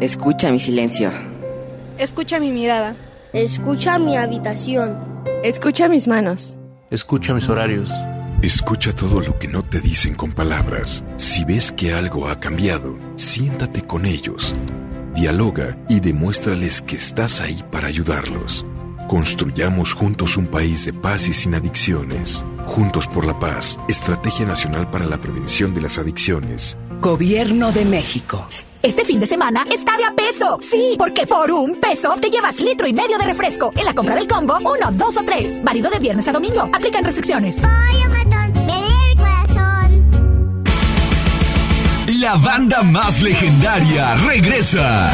Escucha mi silencio. Escucha mi mirada. Escucha mi habitación. Escucha mis manos. Escucha mis horarios. Escucha todo lo que no te dicen con palabras. Si ves que algo ha cambiado, siéntate con ellos. Dialoga y demuéstrales que estás ahí para ayudarlos. Construyamos juntos un país de paz y sin adicciones. Juntos por la paz. Estrategia Nacional para la Prevención de las Adicciones. Gobierno de México. Este fin de semana está de a peso. Sí, porque por un peso te llevas litro y medio de refresco. En la compra del combo, uno, dos o tres. Válido de viernes a domingo. Aplican restricciones. La banda más legendaria regresa.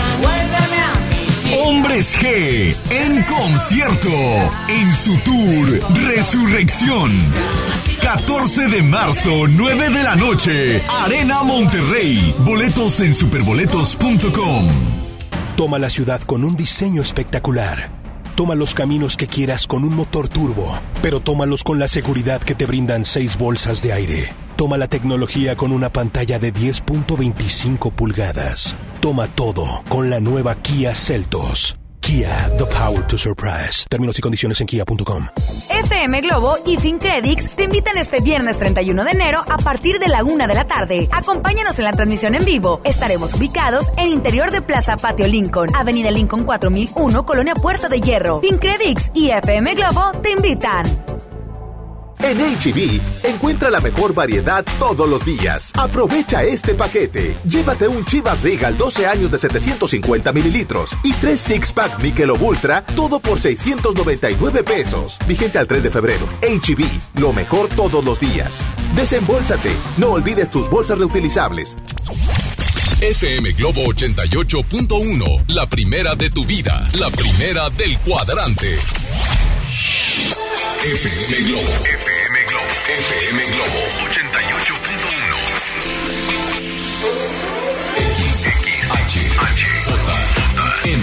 Hombres G en concierto en su tour Resurrección. 14 de marzo, 9 de la noche, Arena Monterrey. Boletos en superboletos.com. Toma la ciudad con un diseño espectacular. Toma los caminos que quieras con un motor turbo, pero tómalos con la seguridad que te brindan seis bolsas de aire. Toma la tecnología con una pantalla de 10.25 pulgadas. Toma todo con la nueva Kia Celtos. Kia, the power to surprise. Términos y condiciones en kia.com. FM Globo y FinCredits te invitan este viernes 31 de enero a partir de la una de la tarde. Acompáñanos en la transmisión en vivo. Estaremos ubicados en interior de Plaza Patio Lincoln, Avenida Lincoln 4001, Colonia Puerta de Hierro. FinCredits y FM Globo te invitan. En HB, encuentra la mejor variedad todos los días. Aprovecha este paquete. Llévate un Chivas Regal 12 años de 750 mililitros y 3 Six Pack Michelob Ultra, todo por 699 pesos. Vigencia al 3 de febrero. HB, lo mejor todos los días. Desembolsate. No olvides tus bolsas reutilizables. FM Globo 88.1, la primera de tu vida, la primera del cuadrante. FM Globo, FM Globo, FM Globo. 88.1. M,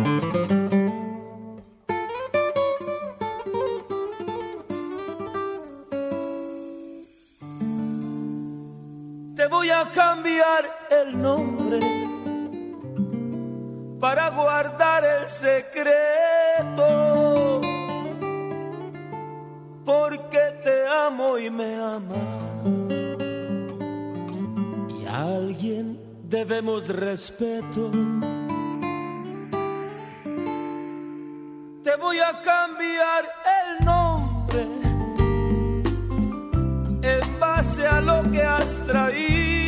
Cambiar el nombre para guardar el secreto. Porque te amo y me amas. Y a alguien debemos respeto. Te voy a cambiar el nombre en base a lo que has traído.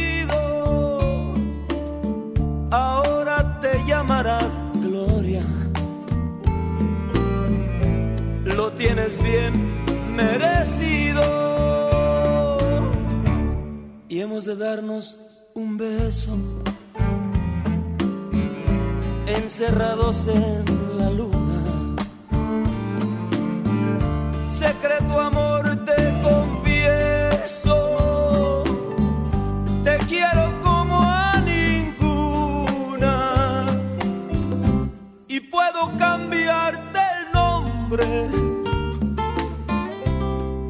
Ahora te llamarás Gloria. Lo tienes bien merecido. Y hemos de darnos un beso. Encerrados en la luna. Secreto amor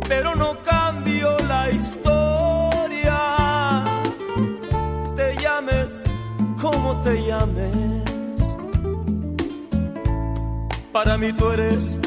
pero no cambio la historia. Te llames como te llames, para mí tú eres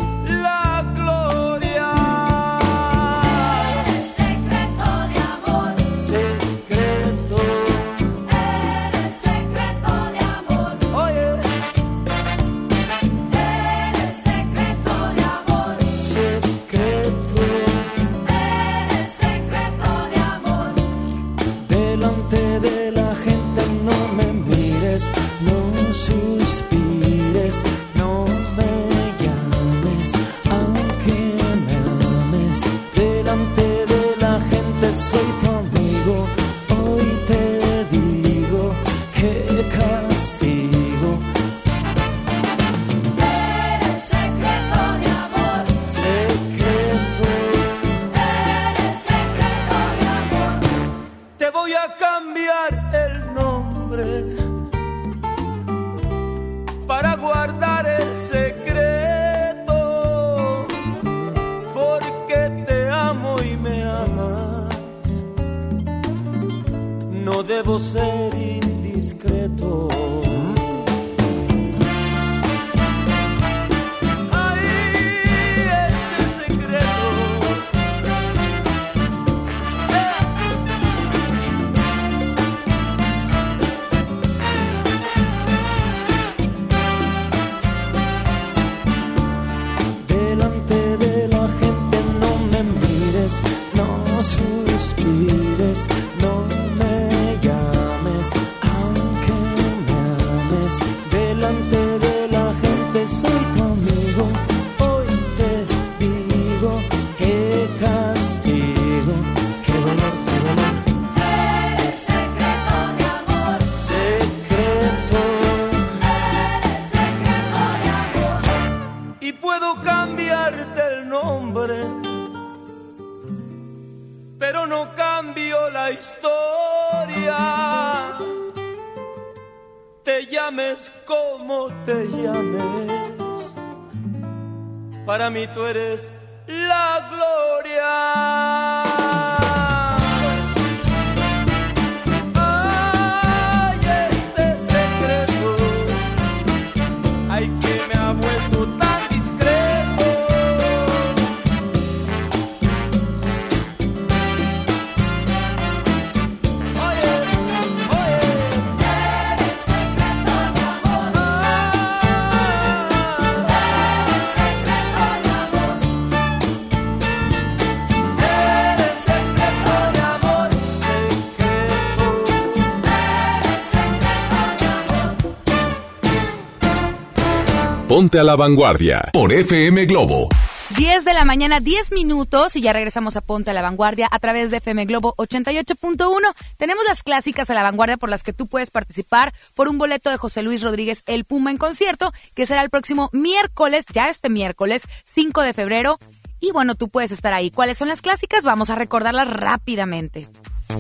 Ponte a la vanguardia por FM Globo 10 de la mañana, 10 minutos y ya regresamos a Ponte a la Vanguardia a través de FM Globo 88.1. Tenemos las clásicas a la vanguardia por las que tú puedes participar por un boleto de José Luis Rodríguez El Puma en concierto, que será el próximo miércoles, ya este miércoles 5 de febrero. Y bueno, tú puedes estar ahí. ¿Cuáles son las clásicas? Vamos a recordarlas rápidamente.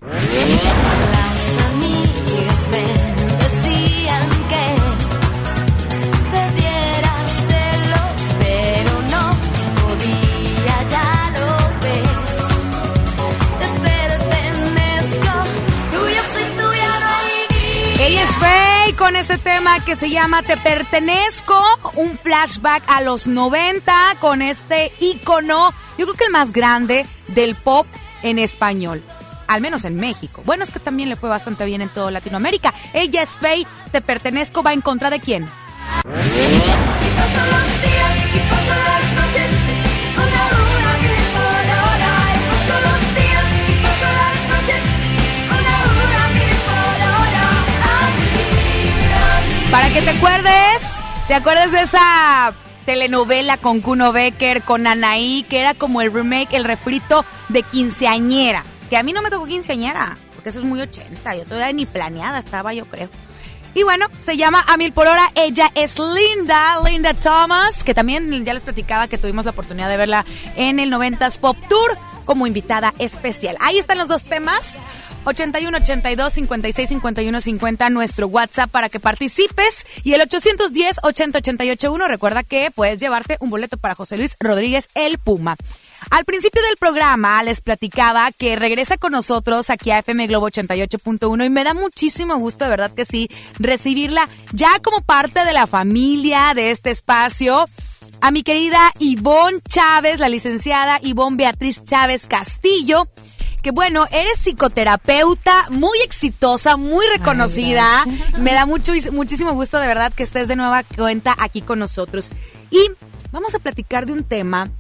Las amigas con este tema que se llama Te Pertenezco, un flashback a los 90 con este ícono, yo creo que el más grande del pop en español. Al menos en México. Bueno, es que también le fue bastante bien en toda Latinoamérica. Ella es Faye, Te Pertenezco, va en contra de quién? Para que te acuerdes, ¿te acuerdas de esa telenovela con Kuno Becker, con Anaí, que era como el remake, el refrito de quinceañera? Que a mí no me tocó quinceañera, porque eso es muy 80, yo todavía ni planeada estaba, yo creo. Y bueno, se llama A Mil por Hora. Ella es Linda, Linda Thomas, que también ya les platicaba que tuvimos la oportunidad de verla en el 90s Pop Tour. Como invitada especial. Ahí están los dos temas. 81 82 56 51 50 nuestro WhatsApp para que participes y el 810 80 88 1 recuerda que puedes llevarte un boleto para José Luis Rodríguez el Puma. Al principio del programa les platicaba que regresa con nosotros aquí a FM Globo 88.1 y me da muchísimo gusto, de verdad que sí, recibirla ya como parte de la familia de este espacio. A mi querida Ivonne Chávez, la licenciada Ivonne Beatriz Chávez Castillo, que bueno, eres psicoterapeuta muy exitosa, muy reconocida. Me da mucho, muchísimo gusto de verdad que estés de nueva cuenta aquí con nosotros. Y vamos a platicar de un tema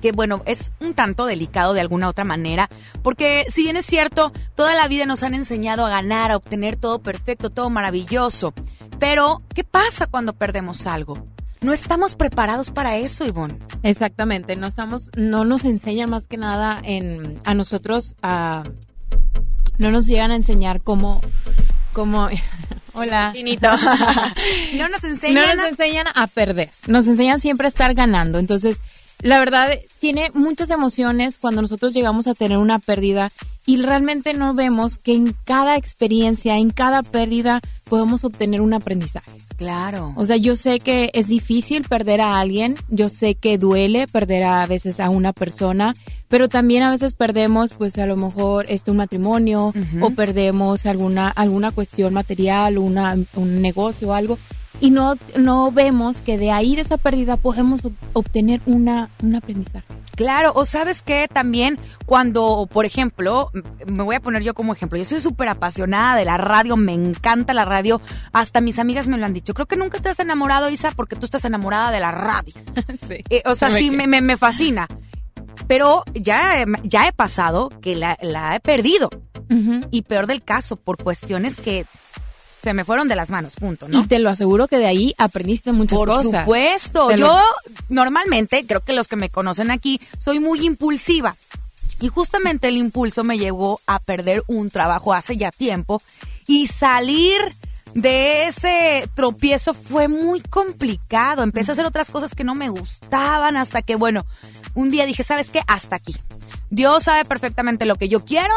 que bueno, es un tanto delicado de alguna otra manera, porque si bien es cierto, toda la vida nos han enseñado a ganar, a obtener todo perfecto, todo maravilloso, pero ¿qué pasa cuando perdemos algo? No estamos preparados para eso, Ivonne. Exactamente, no estamos, no nos enseñan más que nada en a nosotros a no nos llegan a enseñar cómo cómo hola Chinito. no nos enseñan no nos enseñan a perder, nos enseñan siempre a estar ganando. Entonces, la verdad tiene muchas emociones cuando nosotros llegamos a tener una pérdida y realmente no vemos que en cada experiencia, en cada pérdida podemos obtener un aprendizaje. Claro. O sea, yo sé que es difícil perder a alguien, yo sé que duele perder a veces a una persona, pero también a veces perdemos pues a lo mejor este un matrimonio o perdemos alguna alguna cuestión material, una, un negocio o algo y no no vemos que de ahí de esa pérdida podemos ob- obtener una un aprendizaje. Claro, o sabes que también cuando, por ejemplo, me voy a poner yo como ejemplo, yo soy súper apasionada de la radio, me encanta la radio, hasta mis amigas me lo han dicho, creo que nunca te has enamorado, Isa, porque tú estás enamorada de la radio. Eh, o sea, me sí, me, me, me fascina. Pero ya, he- ya he pasado que la, la he perdido. Y peor del caso, por cuestiones que se me fueron de las manos, punto, ¿no? Y te lo aseguro que de ahí aprendiste muchas Por cosas. supuesto. Te lo- Yo normalmente, creo que los que me conocen aquí, soy muy impulsiva. Y justamente el impulso me llevó a perder un trabajo hace ya tiempo y salir de ese tropiezo fue muy complicado. Empecé a hacer otras cosas que no me gustaban hasta que, bueno, un día dije, ¿sabes qué? Hasta aquí. Dios sabe perfectamente lo que yo quiero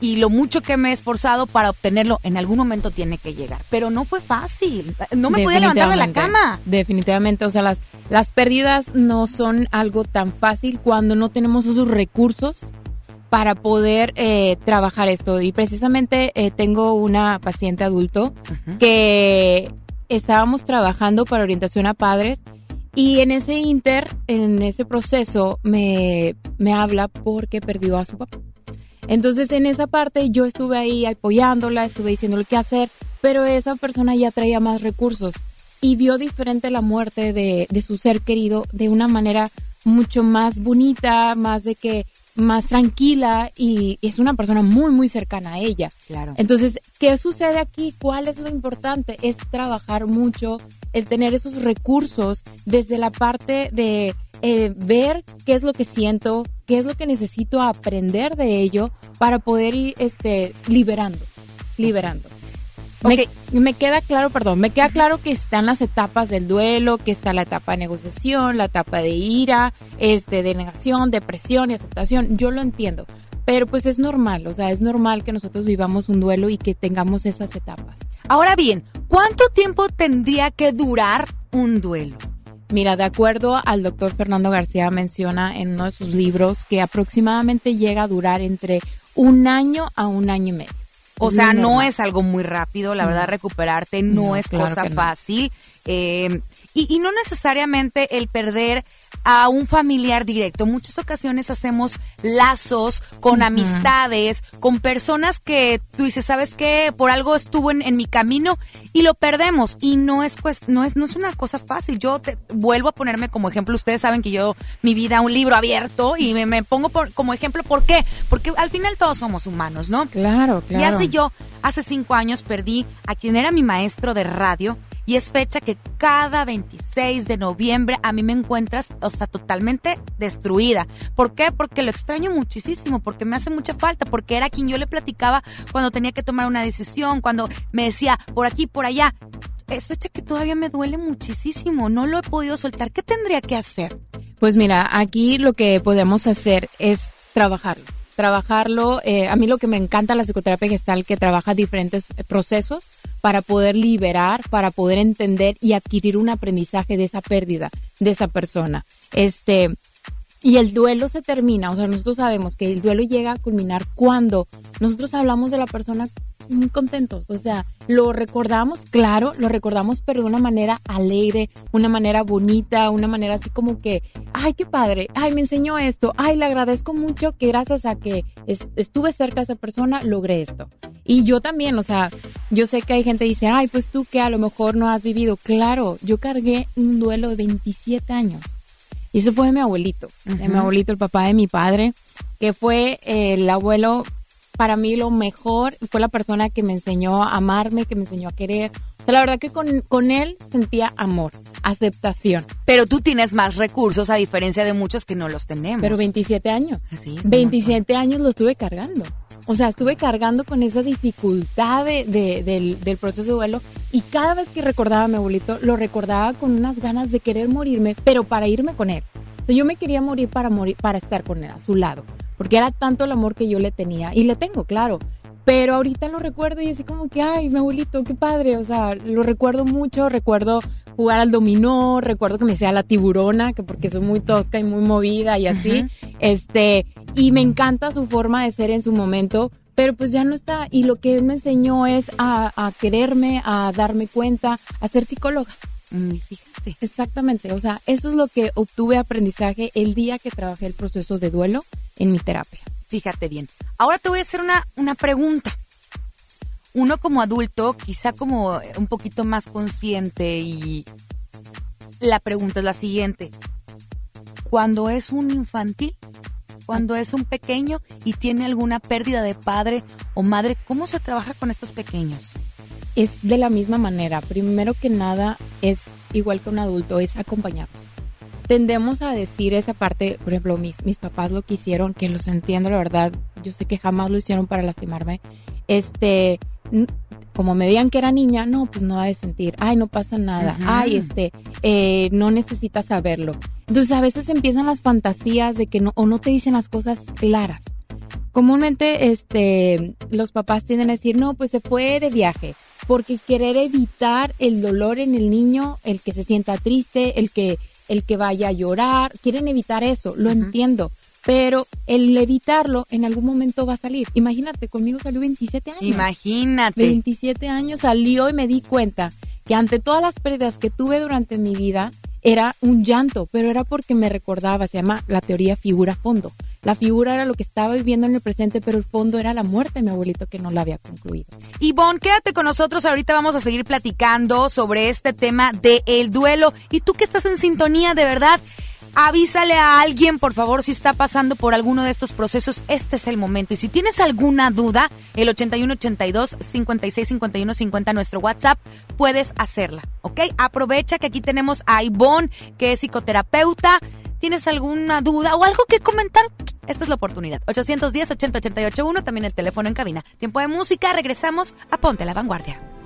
y lo mucho que me he esforzado para obtenerlo en algún momento tiene que llegar. Pero no fue fácil. No me podía levantar de la cama. Definitivamente, o sea, las, las pérdidas no son algo tan fácil cuando no tenemos esos recursos para poder eh, trabajar esto. Y precisamente eh, tengo una paciente adulto que estábamos trabajando para orientación a padres y en ese inter, en ese proceso, me, me habla porque perdió a su papá. Entonces en esa parte yo estuve ahí apoyándola, estuve diciéndole qué hacer, pero esa persona ya traía más recursos y vio diferente la muerte de, de su ser querido de una manera mucho más bonita, más de que más tranquila y es una persona muy muy cercana a ella. Claro. Entonces, ¿qué sucede aquí? ¿Cuál es lo importante? Es trabajar mucho, el tener esos recursos desde la parte de eh, ver qué es lo que siento, qué es lo que necesito aprender de ello para poder ir este, liberando, liberando. Me, me queda claro, perdón, me queda claro que están las etapas del duelo, que está la etapa de negociación, la etapa de ira, este, de negación, depresión y aceptación. Yo lo entiendo, pero pues es normal, o sea, es normal que nosotros vivamos un duelo y que tengamos esas etapas. Ahora bien, ¿cuánto tiempo tendría que durar un duelo? Mira, de acuerdo al doctor Fernando García menciona en uno de sus libros que aproximadamente llega a durar entre un año a un año y medio. O sea, no es algo muy rápido, la No. verdad, recuperarte no, No, es claro cosa fácil. eh, y, y no necesariamente el perder a un familiar directo. Muchas ocasiones hacemos lazos con amistades, con personas que tú dices, ¿sabes qué? Por algo estuvo en, en mi camino y lo perdemos. Y no es, pues, no es, no es una cosa fácil. Yo te, vuelvo a ponerme como ejemplo. Ustedes saben que yo, mi vida, un libro abierto y me, me pongo por- como ejemplo. ¿Por qué? Porque al final todos somos humanos, ¿no? Claro, Y claro. hace yo, hace cinco años, perdí a quien era mi maestro de radio y es fecha que cada 26 de noviembre a mí me encuentras, o sea, totalmente destruida. ¿Por qué? Porque lo extraño muchísimo, porque me hace mucha falta, porque era quien yo le platicaba cuando tenía que tomar una decisión, cuando me decía por aquí, por allá. Es fecha que todavía me duele muchísimo, no lo he podido soltar. ¿Qué tendría que hacer? Pues mira, aquí lo que podemos hacer es trabajarlo. Trabajarlo, eh, a mí lo que me encanta la psicoterapia gestal que trabaja diferentes eh, procesos para poder liberar, para poder entender y adquirir un aprendizaje de esa pérdida de esa persona. Este, y el duelo se termina, o sea, nosotros sabemos que el duelo llega a culminar cuando nosotros hablamos de la persona muy contentos, o sea, lo recordamos, claro, lo recordamos, pero de una manera alegre, una manera bonita, una manera así como que, ay, qué padre, ay, me enseñó esto, ay, le agradezco mucho que gracias a que es- estuve cerca de esa persona, logré esto. Y yo también, o sea, yo sé que hay gente que dice, ay, pues tú que a lo mejor no has vivido. Claro, yo cargué un duelo de 27 años. Y ese fue de mi abuelito, de mi abuelito, el papá de mi padre, que fue eh, el abuelo para mí lo mejor, fue la persona que me enseñó a amarme, que me enseñó a querer. O sea, la verdad que con, con él sentía amor, aceptación. Pero tú tienes más recursos a diferencia de muchos que no los tenemos. Pero 27 años. Sí, es un 27 años lo estuve cargando. O sea, estuve cargando con esa dificultad de- de- del, del proceso de duelo y cada vez que recordaba a mi abuelito, lo recordaba con unas ganas de querer morirme, pero para irme con él. O sea, yo me quería morir para morir, para estar con él, a su lado, porque era tanto el amor que yo le tenía y le tengo, claro. Pero ahorita lo recuerdo y así como que, ay, mi abuelito, qué padre. O sea, lo recuerdo mucho, recuerdo jugar al dominó, recuerdo que me decía la tiburona, que porque soy muy tosca y muy movida y así. Este, y me encanta su forma de ser en su momento, pero pues ya no está. Y lo que él me enseñó es a, a quererme, a darme cuenta, a ser psicóloga. Fíjate. Exactamente, o sea, eso es lo que obtuve aprendizaje el día que trabajé el proceso de duelo en mi terapia. Fíjate bien. Ahora te voy a hacer una, una pregunta. Uno como adulto, quizá como un poquito más consciente y la pregunta es la siguiente. Cuando es un infantil, cuando es un pequeño y tiene alguna pérdida de padre o madre, ¿cómo se trabaja con estos pequeños? Es de la misma manera. Primero que nada, es igual que un adulto, es acompañarnos. Tendemos a decir esa parte, por ejemplo, mis, mis papás lo que hicieron, que los entiendo, la verdad, yo sé que jamás lo hicieron para lastimarme. Este, como me veían que era niña, no, pues no ha de sentir, ay, no pasa nada, ay, este, eh, no necesitas saberlo. Entonces a veces empiezan las fantasías de que no, o no te dicen las cosas claras. Comúnmente, este, los papás tienden a decir, no, pues se fue de viaje, porque querer evitar el dolor en el niño, el que se sienta triste, el que, el que vaya a llorar, quieren evitar eso, lo entiendo, pero el evitarlo en algún momento va a salir. Imagínate, conmigo salió 27 años. Imagínate. 27 años salió y me di cuenta que ante todas las pérdidas que tuve durante mi vida, era un llanto, pero era porque me recordaba, se llama la teoría figura-fondo. La figura era lo que estaba viviendo en el presente, pero el fondo era la muerte de mi abuelito que no la había concluido. Ivonne, quédate con nosotros. Ahorita vamos a seguir platicando sobre este tema de el duelo. Y tú que estás en sintonía, de verdad, avísale a alguien, por favor, si está pasando por alguno de estos procesos. Este es el momento. Y si tienes alguna duda, el 8182 5651 50 nuestro WhatsApp, puedes hacerla, ¿ok? Aprovecha que aquí tenemos a Ivonne, que es psicoterapeuta. ¿Tienes alguna duda o algo que comentar? Esta es la oportunidad. 810 80 881 también el teléfono en cabina. Tiempo de música, regresamos a Ponte la Vanguardia.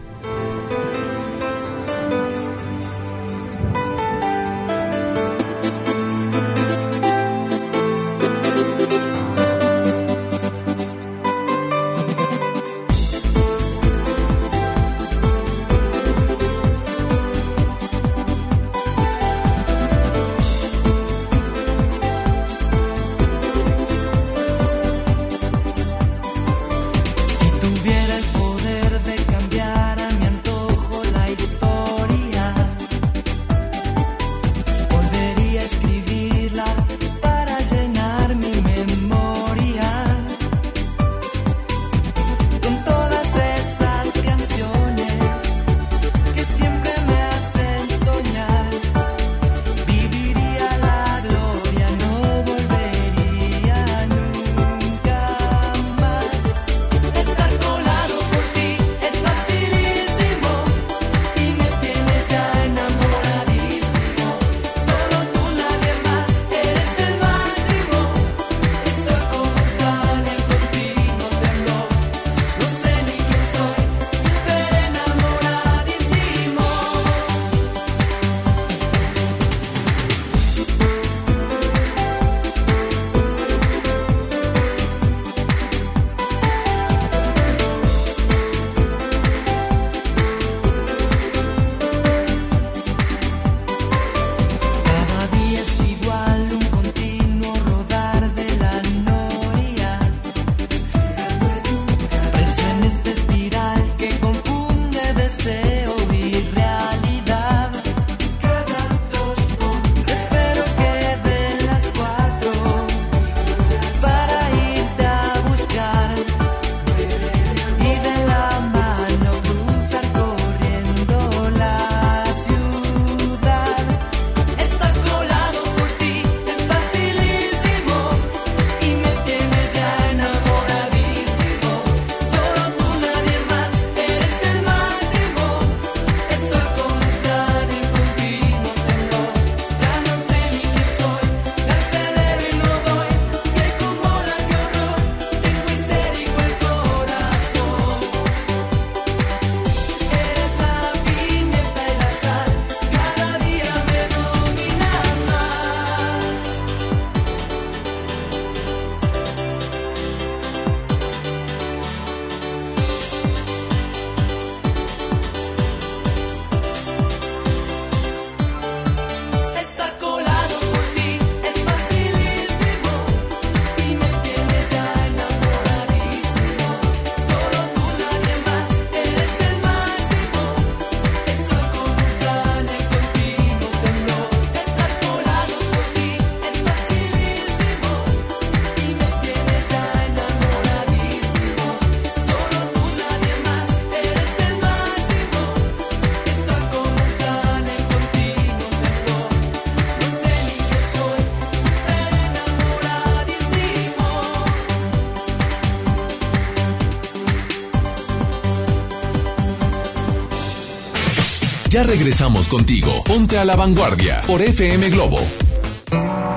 Ya regresamos contigo. Ponte a la vanguardia por FM Globo.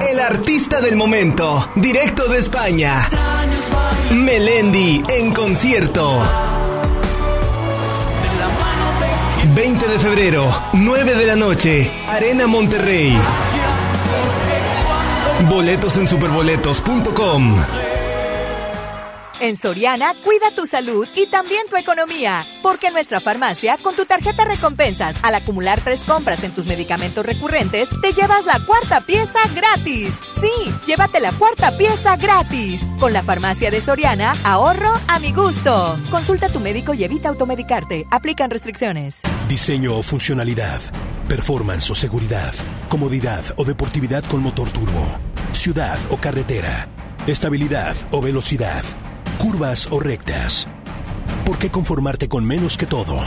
El artista del momento, directo de España. Melendi en concierto. 20 de febrero, 9 de la noche, Arena Monterrey. Boletos en superboletos.com. En Soriana, cuida tu salud y también tu economía. Porque en nuestra farmacia, con tu tarjeta recompensas, al acumular tres compras en tus medicamentos recurrentes, te llevas la cuarta pieza gratis. Sí, llévate la cuarta pieza gratis. Con la farmacia de Soriana, ahorro a mi gusto. Consulta a tu médico y evita automedicarte. Aplican restricciones. Diseño o funcionalidad, performance o seguridad, comodidad o deportividad con motor turbo, ciudad o carretera, estabilidad o velocidad, curvas o rectas. ¿Por qué conformarte con menos que todo?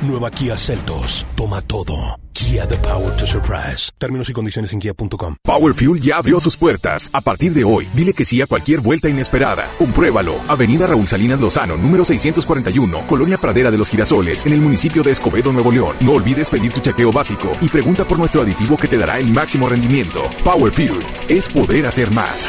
Nueva Kia Celtos. Toma todo. Kia The Power to Surprise. Términos y condiciones en kia.com. Power Fuel ya abrió sus puertas. A partir de hoy, dile que sí a cualquier vuelta inesperada. Compruébalo. Avenida Raúl Salinas Lozano, número 641, Colonia Pradera de los Girasoles, en el municipio de Escobedo, Nuevo León. No olvides pedir tu chequeo básico y pregunta por nuestro aditivo que te dará el máximo rendimiento. Power Fuel es poder hacer más.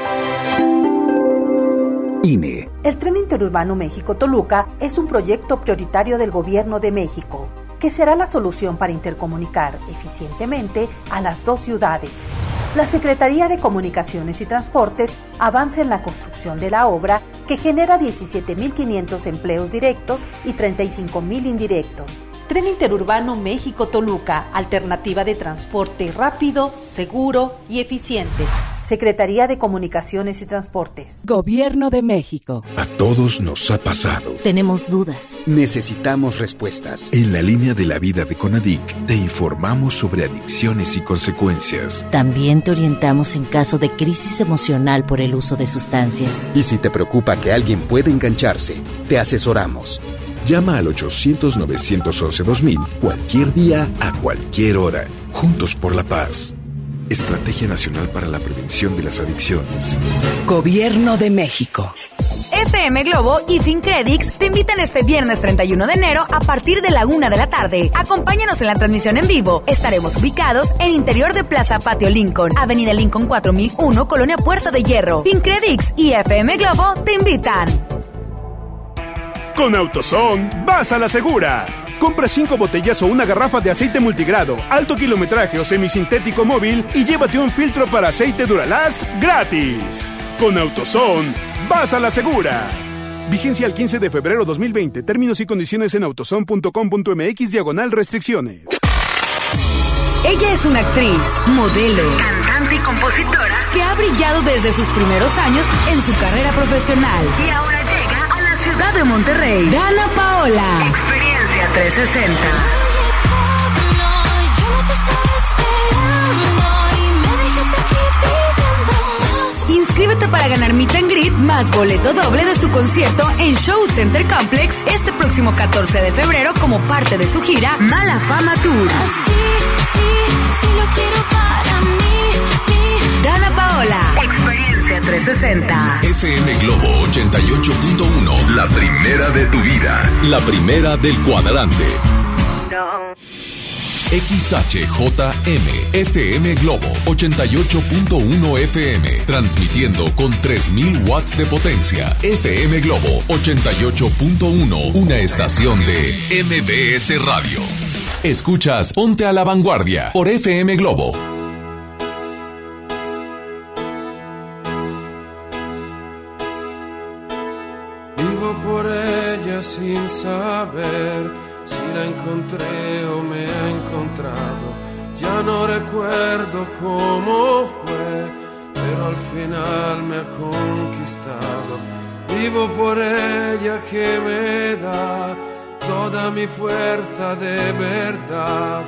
El Tren Interurbano México-Toluca es un proyecto prioritario del Gobierno de México, que será la solución para intercomunicar eficientemente a las dos ciudades. La Secretaría de Comunicaciones y Transportes avanza en la construcción de la obra que genera 17.500 empleos directos y 35.000 indirectos. Tren Interurbano México-Toluca, alternativa de transporte rápido, seguro y eficiente. Secretaría de Comunicaciones y Transportes. Gobierno de México. A todos nos ha pasado. Tenemos dudas. Necesitamos respuestas. En la línea de la vida de Conadic te informamos sobre adicciones y consecuencias. También te orientamos en caso de crisis emocional por el uso de sustancias. Y si te preocupa que alguien pueda engancharse, te asesoramos. Llama al 800-911-2000 cualquier día, a cualquier hora. Juntos por la paz. Estrategia Nacional para la Prevención de las Adicciones. Gobierno de México. FM Globo y FinCredits te invitan este viernes 31 de enero a partir de la una de la tarde. Acompáñanos en la transmisión en vivo. Estaremos ubicados en interior de Plaza Patio Lincoln, Avenida Lincoln 4001, Colonia Puerta de Hierro. FinCredits y FM Globo te invitan. Con AutoZone, vas a la segura. Compra cinco botellas o una garrafa de aceite multigrado, alto kilometraje o semisintético móvil y llévate un filtro para aceite Duralast gratis. Con AutoZone, vas a la segura. Vigencia el 15 de febrero 2020. Términos y condiciones en autozone.com.mx diagonal restricciones. Ella es una actriz, modelo, cantante y compositora que ha brillado desde sus primeros años en su carrera profesional. Y ahora ciudad de Monterrey. Dana Paola. Experiencia 360. Inscríbete para ganar Meet and Greet más boleto doble de su concierto en Show Center Complex este próximo 14 de febrero como parte de su gira Mala Fama Tour. Dana Paola. Experiencia 360. FM Globo 88.1. La primera de tu vida. La primera del cuadrante. XHJM FM Globo 88.1 FM. Transmitiendo con 3000 watts de potencia. FM Globo 88.1. Una estación de MBS Radio. Escuchas Ponte a la Vanguardia por FM Globo. Sin saber si la encontré o me ha encontrado. Ya no recuerdo cómo fue, pero al final me ha conquistado. Vivo por ella que me da toda mi fuerza de verdad.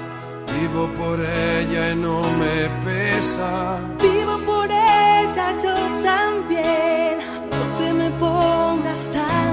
Vivo por ella y no me pesa. Vivo por ella yo también. No te me pongas tan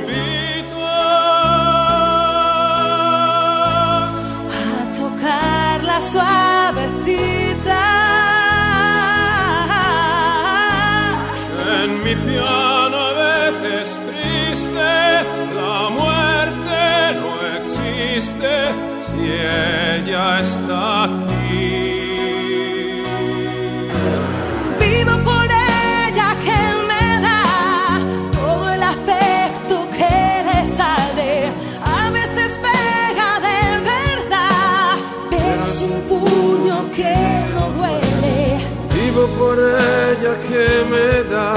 está aquí. Vivo por ella que me da todo el afecto que le sale. A veces pega de verdad, pero es un puño que no duele. Vivo por ella que me da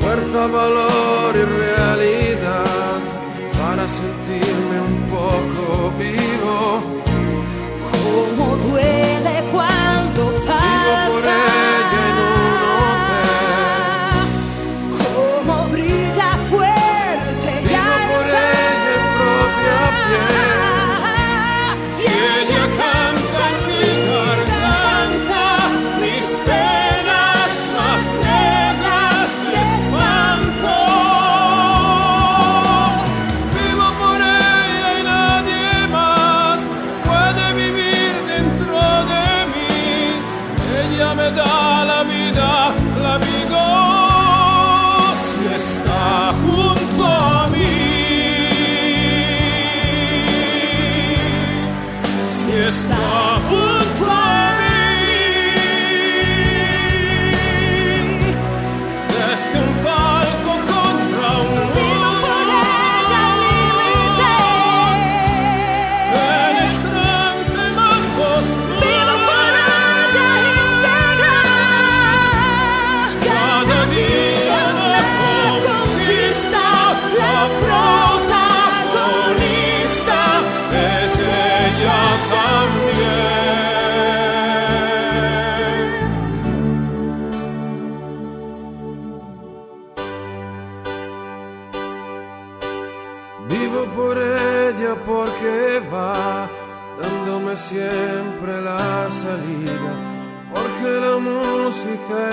fuerza, valor y realidad para sentirme un poco vivo.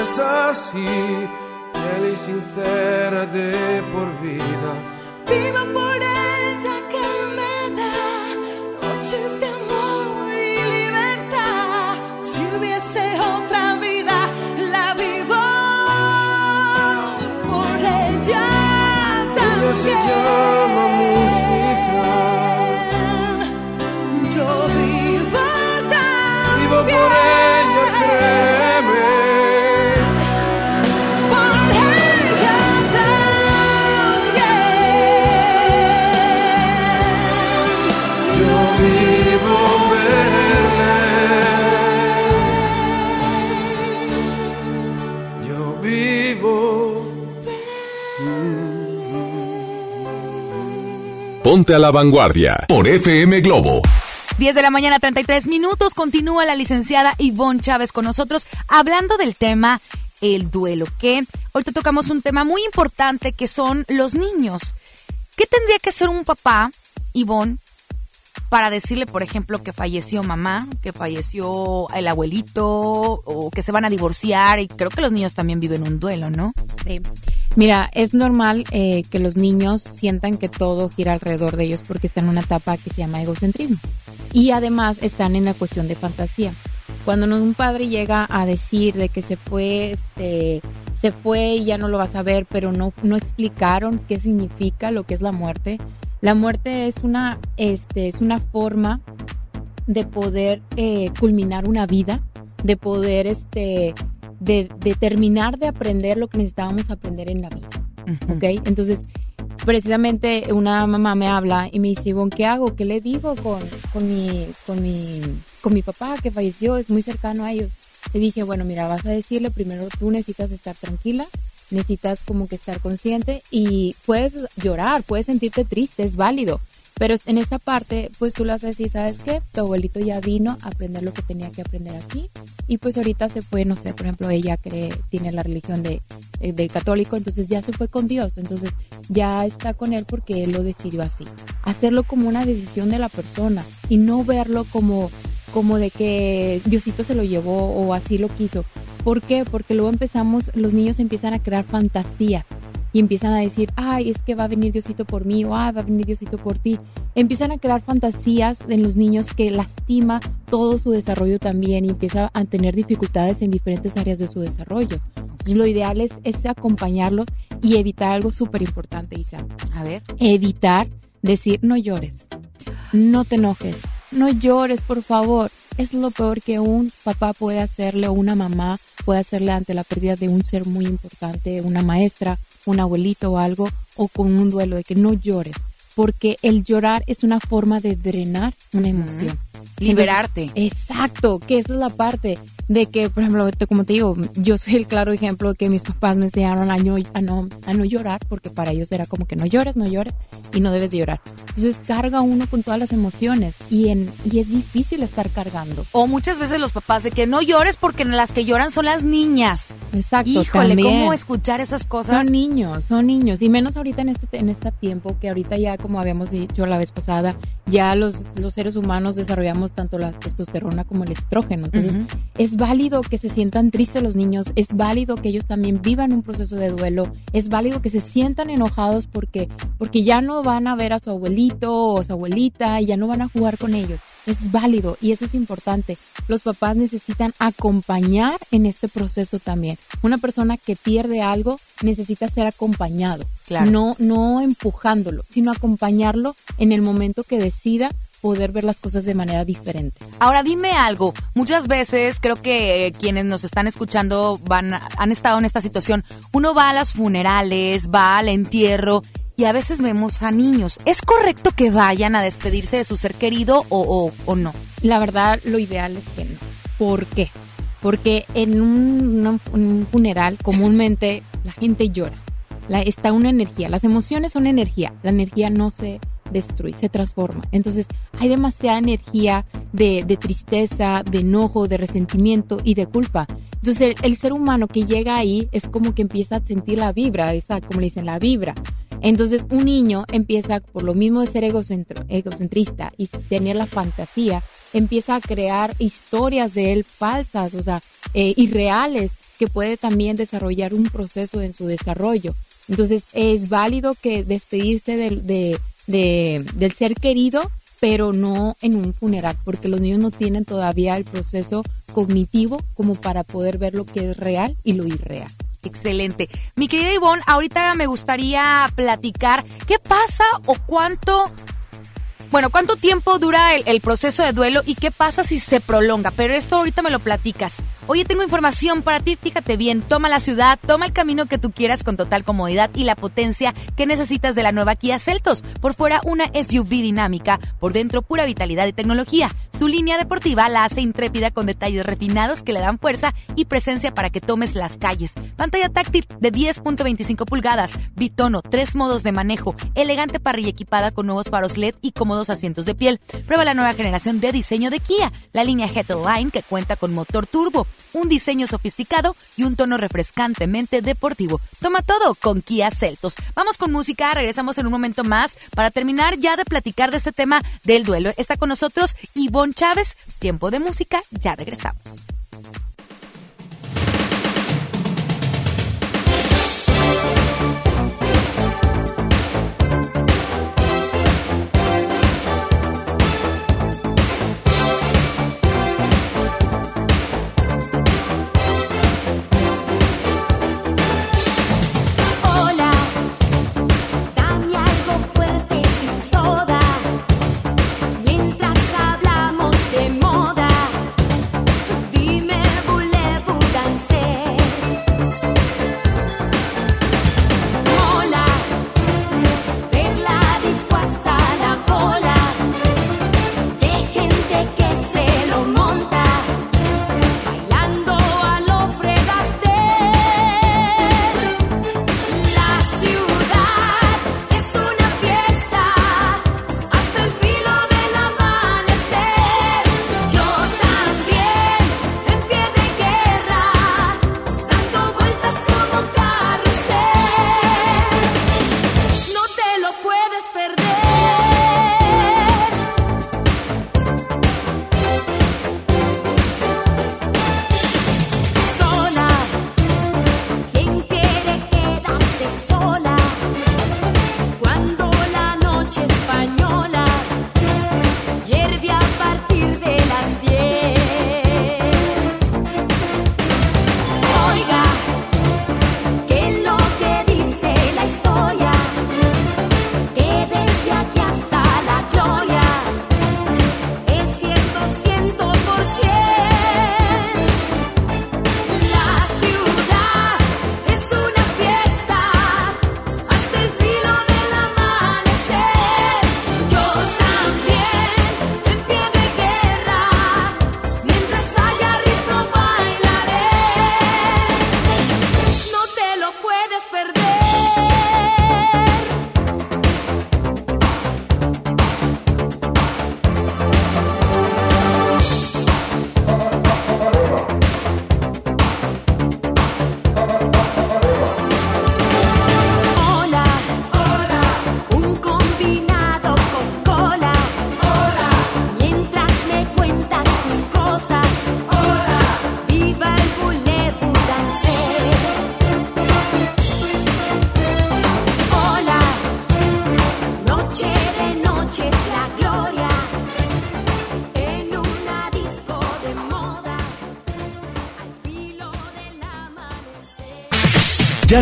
Es así, fiel y sincera de por vida. Vivo por ella que me da noches de amor y libertad. Si hubiese otra vida, la vivo por ella también. Ella se llama Ponte a la Vanguardia por FM Globo. 10 de la mañana, 33 minutos. Continúa la licenciada Ivonne Chávez con nosotros hablando del tema el duelo, que hoy te tocamos un tema muy importante que son los niños. ¿Qué tendría que hacer un papá, Ivonne, para decirle, por ejemplo, que falleció mamá, que falleció el abuelito o que se van a divorciar? Y creo que los niños también viven un duelo, ¿no? Sí. Mira, es normal eh, que los niños sientan que todo gira alrededor de ellos porque están en una etapa que se llama egocentrismo. Y además están en la cuestión de fantasía. Cuando un padre llega a decir de que se fue, este, se fue y ya no lo vas a ver, pero no, no explicaron qué significa lo que es la muerte. La muerte es una, este, es una forma de poder eh, culminar una vida, de poder, este, de, de terminar de aprender lo que necesitábamos aprender en la vida. ¿Ok? Entonces, precisamente una mamá me habla y me dice, Ivonne, ¿qué hago? ¿Qué le digo con, con, mi, con, mi, con mi papá que falleció? Es muy cercano a ellos. Le dije, bueno, mira, vas a decirle primero, tú necesitas estar tranquila, necesitas como que estar consciente y puedes llorar, puedes sentirte triste, es válido. Pero en esta parte, pues tú vas a decir, ¿sabes qué? Tu abuelito ya vino a aprender lo que tenía que aprender aquí y pues ahorita se fue, no sé, por ejemplo, ella cree, tiene la religión de, eh, del católico, entonces ya se fue con Dios, entonces ya está con él porque él lo decidió así. Hacerlo como una decisión de la persona y no verlo como, como de que Diosito se lo llevó o así lo quiso. ¿Por qué? Porque luego empezamos, los niños empiezan a crear fantasías y empiezan a decir, ay, es que va a venir Diosito por mí o ay, va a venir Diosito por ti. Empiezan a crear fantasías en los niños que lastima todo su desarrollo también y empieza a tener dificultades en diferentes áreas de su desarrollo. Entonces, lo ideal es, es acompañarlos y evitar algo súper importante, Isa. A ver. Evitar decir, no llores, no te enojes, no llores, por favor. Es lo peor que un papá puede hacerle o una mamá puede hacerle ante la pérdida de un ser muy importante, una maestra, un abuelito o algo, o con un duelo de que no llores, porque el llorar es una forma de drenar una emoción. Liberarte. Exacto, que esa es la parte de que, por ejemplo, como te digo, yo soy el claro ejemplo de que mis papás me enseñaron a no, a no, a no llorar, porque para ellos era como que no llores, no llores y no debes de llorar. Entonces carga uno con todas las emociones y, en, y es difícil estar cargando. O muchas veces los papás de que no llores porque las que lloran son las niñas. Exacto, Híjole, también. ¿cómo escuchar esas cosas? Son niños, son niños. Y menos ahorita en este, en este tiempo, que ahorita ya, como habíamos dicho la vez pasada, ya los, los seres humanos desarrollamos tanto la testosterona como el estrógeno. Entonces, es válido que se sientan tristes los niños, es válido que ellos también vivan un proceso de duelo, es válido que se sientan enojados porque, porque ya no van a ver a su abuelito o su abuelita y ya no van a jugar con ellos. Es válido y eso es importante. Los papás necesitan acompañar en este proceso también. Una persona que pierde algo necesita ser acompañado, Claro. no, no empujándolo, sino acompañarlo en el momento que decida poder ver las cosas de manera diferente. Ahora dime algo, muchas veces creo que eh, quienes nos están escuchando van a- han estado en esta situación. Uno va a las funerales, va al entierro y a veces vemos a niños. ¿Es correcto que vayan a despedirse de su ser querido o, o- o no? La verdad, lo ideal es que no. ¿Por qué? Porque en un, funeral comúnmente la gente llora. La- está una energía. Las emociones son energía. La energía no se destruye, se transforma. Entonces hay demasiada energía de, de tristeza, de enojo, de resentimiento y de culpa. Entonces el, ser humano que llega ahí es como que empieza a sentir la vibra, esa, como le dicen, la vibra. Entonces un niño empieza, por lo mismo de ser egocentro- egocentrista y tener la fantasía, empieza a crear historias de él falsas, o sea, eh, irreales, que puede también desarrollar un proceso en su desarrollo. Entonces es válido que despedirse de- de- del ser querido, pero no en un funeral, porque los niños no tienen todavía el proceso cognitivo como para poder ver lo que es real y lo irreal. Excelente. Mi querida Ivonne, ahorita me gustaría platicar qué pasa o cuánto, bueno, cuánto tiempo dura el, el proceso de duelo y qué pasa si se prolonga. Pero esto ahorita me lo platicas. Oye, tengo información para ti, fíjate bien, toma la ciudad, toma el camino que tú quieras con total comodidad y la potencia que necesitas de la nueva Kia Celtos. Por fuera una SUV dinámica, por dentro pura vitalidad y tecnología. Su línea deportiva la hace intrépida con detalles refinados que le dan fuerza y presencia para que tomes las calles. Pantalla táctil de 10.25 pulgadas, bitono, tres modos de manejo, elegante parrilla equipada con nuevos faros LED y cómodos asientos de piel. Prueba la nueva generación de diseño de Kia, la línea Line que cuenta con motor turbo, un diseño sofisticado y un tono refrescantemente deportivo. Toma todo con Kia Celtos. Vamos con música, regresamos en un momento más para terminar ya de platicar de este tema del duelo. Está con nosotros Ivonne Chávez. Tiempo de música, ya regresamos.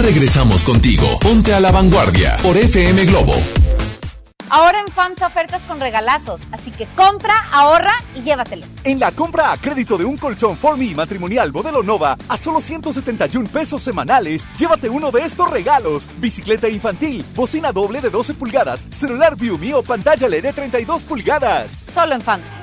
Regresamos contigo. Ponte a la vanguardia por FM Globo. Ahora en FAMSA ofertas con regalazos, así que compra, ahorra y llévatelos. En la compra a crédito de un colchón Formi matrimonial modelo Nova a solo 171 pesos semanales, llévate uno de estos regalos: bicicleta infantil, bocina doble de 12 pulgadas, celular Viumi o pantalla LED de 32 pulgadas. Solo en FAMSA.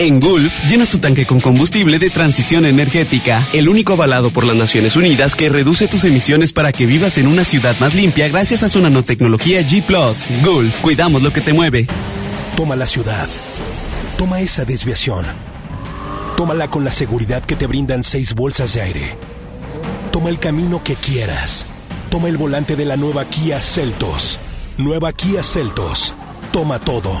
En Gulf, llenas tu tanque con combustible de transición energética, el único avalado por las Naciones Unidas que reduce tus emisiones para que vivas en una ciudad más limpia gracias a su nanotecnología G ⁇ Gulf, cuidamos lo que te mueve. Toma la ciudad. Toma esa desviación. Tómala con la seguridad que te brindan seis bolsas de aire. Toma el camino que quieras. Toma el volante de la nueva Kia Celtos. Nueva Kia Celtos. Toma todo.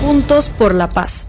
Juntos por la paz.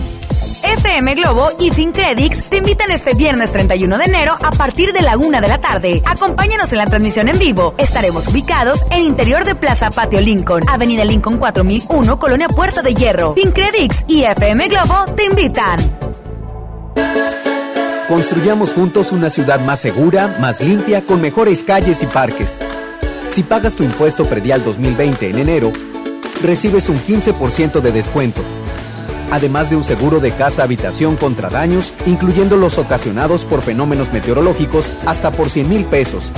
FM Globo y FinCredits te invitan este viernes 31 de enero a partir de la una de la tarde. Acompáñanos en la transmisión en vivo. Estaremos ubicados en interior de Plaza Patio Lincoln, Avenida Lincoln 4001, Colonia Puerta de Hierro. FinCredits y FM Globo te invitan. Construyamos juntos una ciudad más segura, más limpia, con mejores calles y parques. Si pagas tu impuesto predial 2020 en enero, recibes un 15% de descuento. Además de un seguro de casa-habitación contra daños, incluyendo los ocasionados por fenómenos meteorológicos, hasta por 100 mil pesos.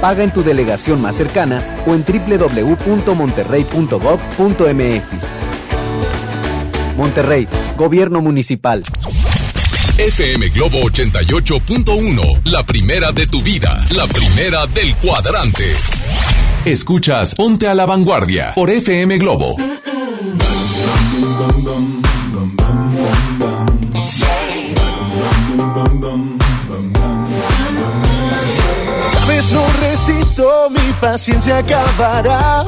Paga en tu delegación más cercana o en www.monterrey.gov.mx. Monterrey, Gobierno Municipal. FM Globo 88.1, la primera de tu vida, la primera del cuadrante. Escuchas Ponte a la Vanguardia por FM Globo. Sabes, no resisto, mi paciencia acabará.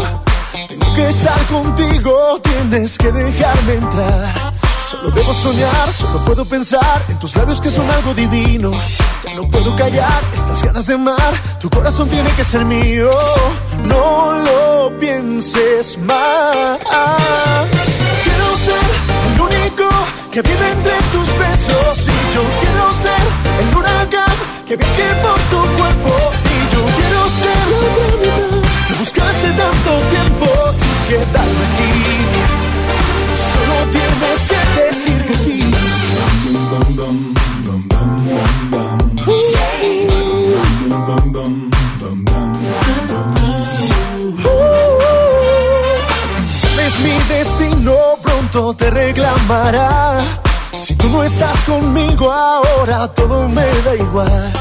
Tengo que estar contigo, tienes que dejarme entrar. Solo debo soñar, solo puedo pensar en tus labios que son algo divino. Ya no puedo callar estas ganas de amar, tu corazón tiene que ser mío. No lo pienses más. Que vive entre tus besos. Y yo quiero ser el huracán que viaje por tu cuerpo. Y yo quiero ser la mitad que buscaste tanto tiempo y quedarme aquí. Solo tienes que decir que sí. Te reclamará. Si tú no estás conmigo ahora, todo me da igual.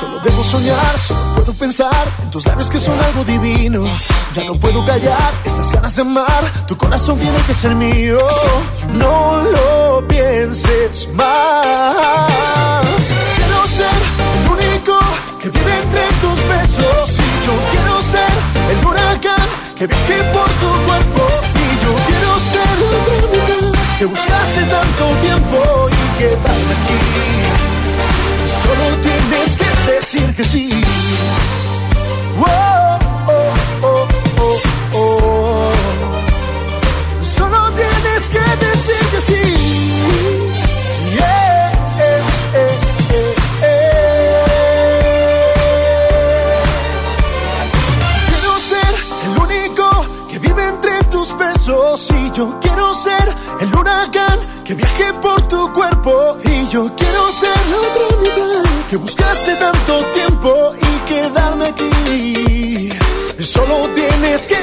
Solo debo soñar, solo puedo pensar en tus labios que son algo divino. Ya no puedo callar estas ganas de amar, tu corazón tiene que ser mío. No lo pienses más. Quiero ser el único que vive entre tus besos. Y yo quiero ser el huracán que viaje por tu cuerpo. Y yo quiero ser mitad que buscaste tanto tiempo y quedarme aquí. Solo tienes que decir que sí. Oh, oh, oh, oh. Solo tienes que decir que sí. Besos y yo quiero ser el huracán que viaje por tu cuerpo y yo quiero ser la otra mitad que buscaste tanto tiempo y quedarme aquí. Solo tienes que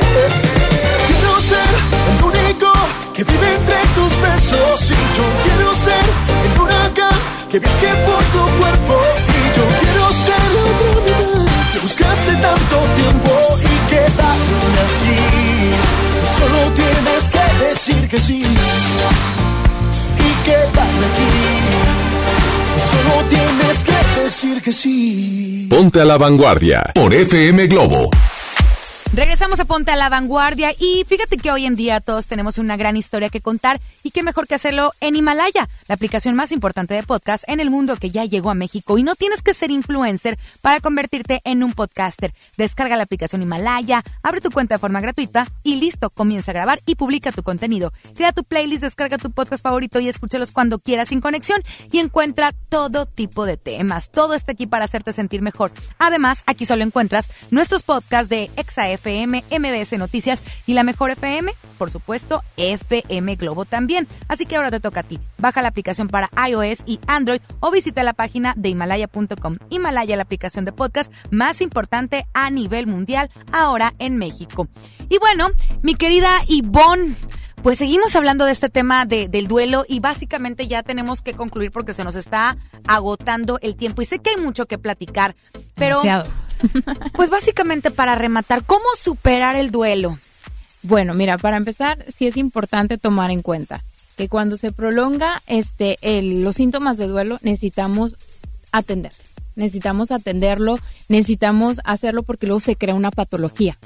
quiero ser el único que vive entre tus besos y yo quiero ser el huracán que viaje por tu cuerpo y yo quiero ser la otra mitad que buscaste tanto tiempo y quedarme aquí. Decir que sí y quedarme aquí. Solo tienes que decir que sí. Ponte a la vanguardia por FM Globo. Regresamos a Ponte a la Vanguardia y fíjate que hoy en día todos tenemos una gran historia que contar y qué mejor que hacerlo en Himalaya, la aplicación más importante de podcast en el mundo que ya llegó a México y no tienes que ser influencer para convertirte en un podcaster. Descarga la aplicación Himalaya, abre tu cuenta de forma gratuita y listo, comienza a grabar y publica tu contenido. Crea tu playlist, descarga tu podcast favorito y escúchalos cuando quieras sin conexión y encuentra todo tipo de temas. Todo está aquí para hacerte sentir mejor. Además, aquí solo encuentras nuestros podcasts de ExaFM, MBS Noticias y la Mejor FM, por supuesto, FM Globo también. Así que ahora te toca a ti. Baja la aplicación para iOS y Android o visita la página de Himalaya.com. Himalaya, la aplicación de podcast más importante a nivel mundial, ahora en México. Y bueno, mi querida Ivonne. Pues seguimos hablando de este tema de- del duelo y básicamente ya tenemos que concluir porque se nos está agotando el tiempo y sé que hay mucho que platicar, pero. pues básicamente para rematar, ¿cómo superar el duelo? Bueno, mira, para empezar, sí es importante tomar en cuenta que cuando se prolonga este el- los síntomas de duelo necesitamos atender. Necesitamos atenderlo, necesitamos hacerlo porque luego se crea una patología.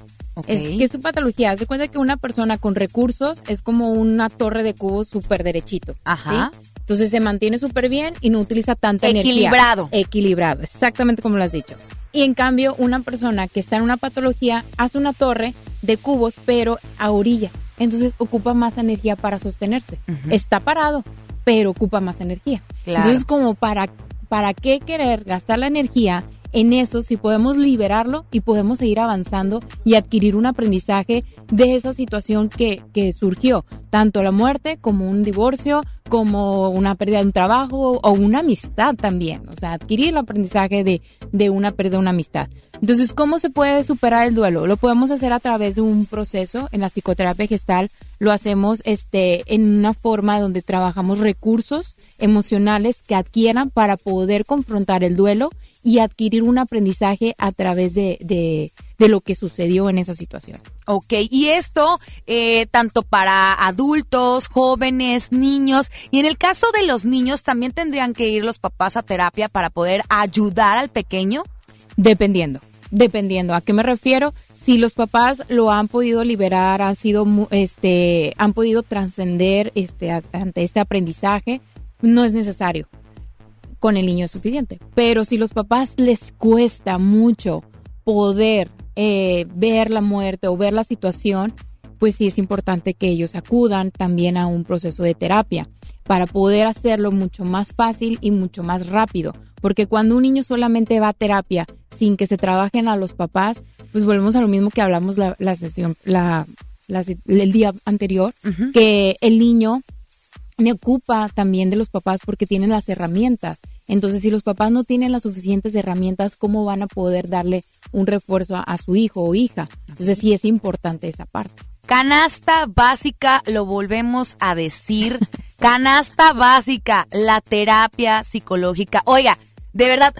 Es que es patología. Haz de cuenta que una persona con recursos es como una torre de cubos súper derechito. Ajá. ¿sí? Entonces se mantiene súper bien y no utiliza tanta energía. Equilibrado. Equilibrado, exactamente como lo has dicho. Y en cambio, una persona que está en una patología hace una torre de cubos, pero a orilla. Entonces ocupa más energía para sostenerse. Está parado, pero ocupa más energía. Claro. Entonces, como para, para qué querer gastar la energía en eso si podemos liberarlo y podemos seguir avanzando y adquirir un aprendizaje de esa situación que, que surgió, tanto la muerte como un divorcio, como una pérdida de un trabajo o una amistad también, o sea, adquirir el aprendizaje de, de una pérdida de una amistad. Entonces, ¿cómo se puede superar el duelo? Lo podemos hacer a través de un proceso en la psicoterapia gestal, lo hacemos este en una forma donde trabajamos recursos emocionales que adquieran para poder confrontar el duelo y adquirir un aprendizaje a través de, de, de lo que sucedió en esa situación. Ok, y esto eh, tanto para adultos, jóvenes, niños, y en el caso de los niños también tendrían que ir los papás a terapia para poder ayudar al pequeño. Dependiendo, dependiendo. ¿A qué me refiero? Si los papás lo han podido liberar, han sido, este, han podido trascender este, ante este aprendizaje, no es necesario. Con el niño es suficiente. Pero si los papás les cuesta mucho poder eh, ver la muerte o ver la situación, pues sí es importante que ellos acudan también a un proceso de terapia para poder hacerlo mucho más fácil y mucho más rápido. Porque cuando un niño solamente va a terapia sin que se trabajen a los papás, pues volvemos a lo mismo que hablamos la, la sesión, la, la- el día anterior, que el niño me ocupa también de los papás porque tienen las herramientas. Entonces, si los papás no tienen las suficientes herramientas, ¿cómo van a poder darle un refuerzo a, a su hijo o hija? Entonces, sí es importante esa parte. Canasta básica, lo volvemos a decir. Canasta básica, la terapia psicológica. Oiga, de verdad,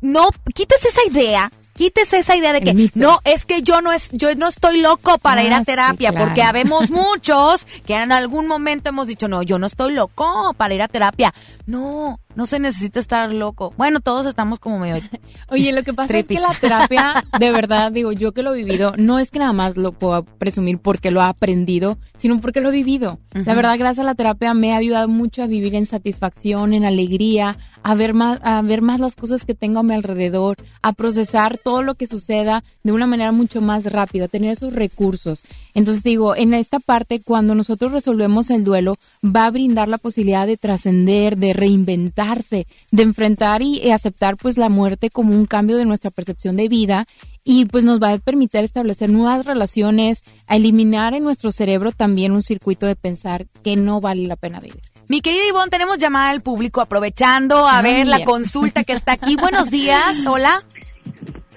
no quites esa idea. Quítese esa idea de que no, es que yo no es, yo no estoy loco para ir Ah, a sí, terapia, claro. porque habemos muchos que en algún momento hemos dicho, no, yo no estoy loco para ir a terapia. No, no se necesita estar loco. Bueno, todos estamos como medio. Oye, lo que pasa Tripis. es que la terapia, de verdad, digo, yo que lo he vivido, no es que nada más lo pueda presumir porque lo he aprendido, sino porque lo he vivido. La verdad, gracias a la terapia me ha ayudado mucho a vivir en satisfacción, en alegría, a ver más, a ver más las cosas que tengo a mi alrededor, a procesar todo lo que suceda de una manera mucho más rápida, tener esos recursos. Entonces digo, en esta parte, cuando nosotros resolvemos el duelo, va a brindar la posibilidad de trascender, de reinventarse, de enfrentar y, aceptar pues la muerte como un cambio de nuestra percepción de vida y pues nos va a permitir establecer nuevas relaciones, a eliminar en nuestro cerebro también un circuito de pensar que no vale la pena vivir. Mi querida Ivonne, tenemos llamada al público aprovechando a Muy ver la consulta que está aquí. Buenos días, hola.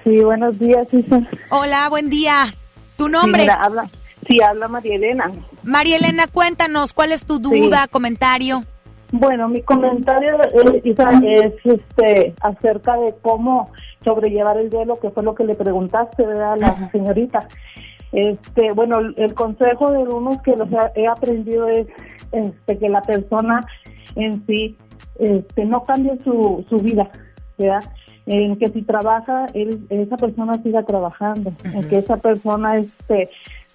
Sí, buenos días, Isa. Hola, buen día. ¿Tu nombre? Sí, mira, habla, sí, habla María Elena. María Elena, cuéntanos, ¿cuál es tu duda, comentario? Bueno, mi comentario, es este, acerca de cómo sobrellevar el duelo, que fue lo que le preguntaste, ¿verdad? A la señorita. Este, bueno, el, consejo de uno que los he- aprendido es este, que la persona en sí este, no cambie su, su vida, ¿verdad? En que si trabaja, él, esa persona siga trabajando, en que esa persona este,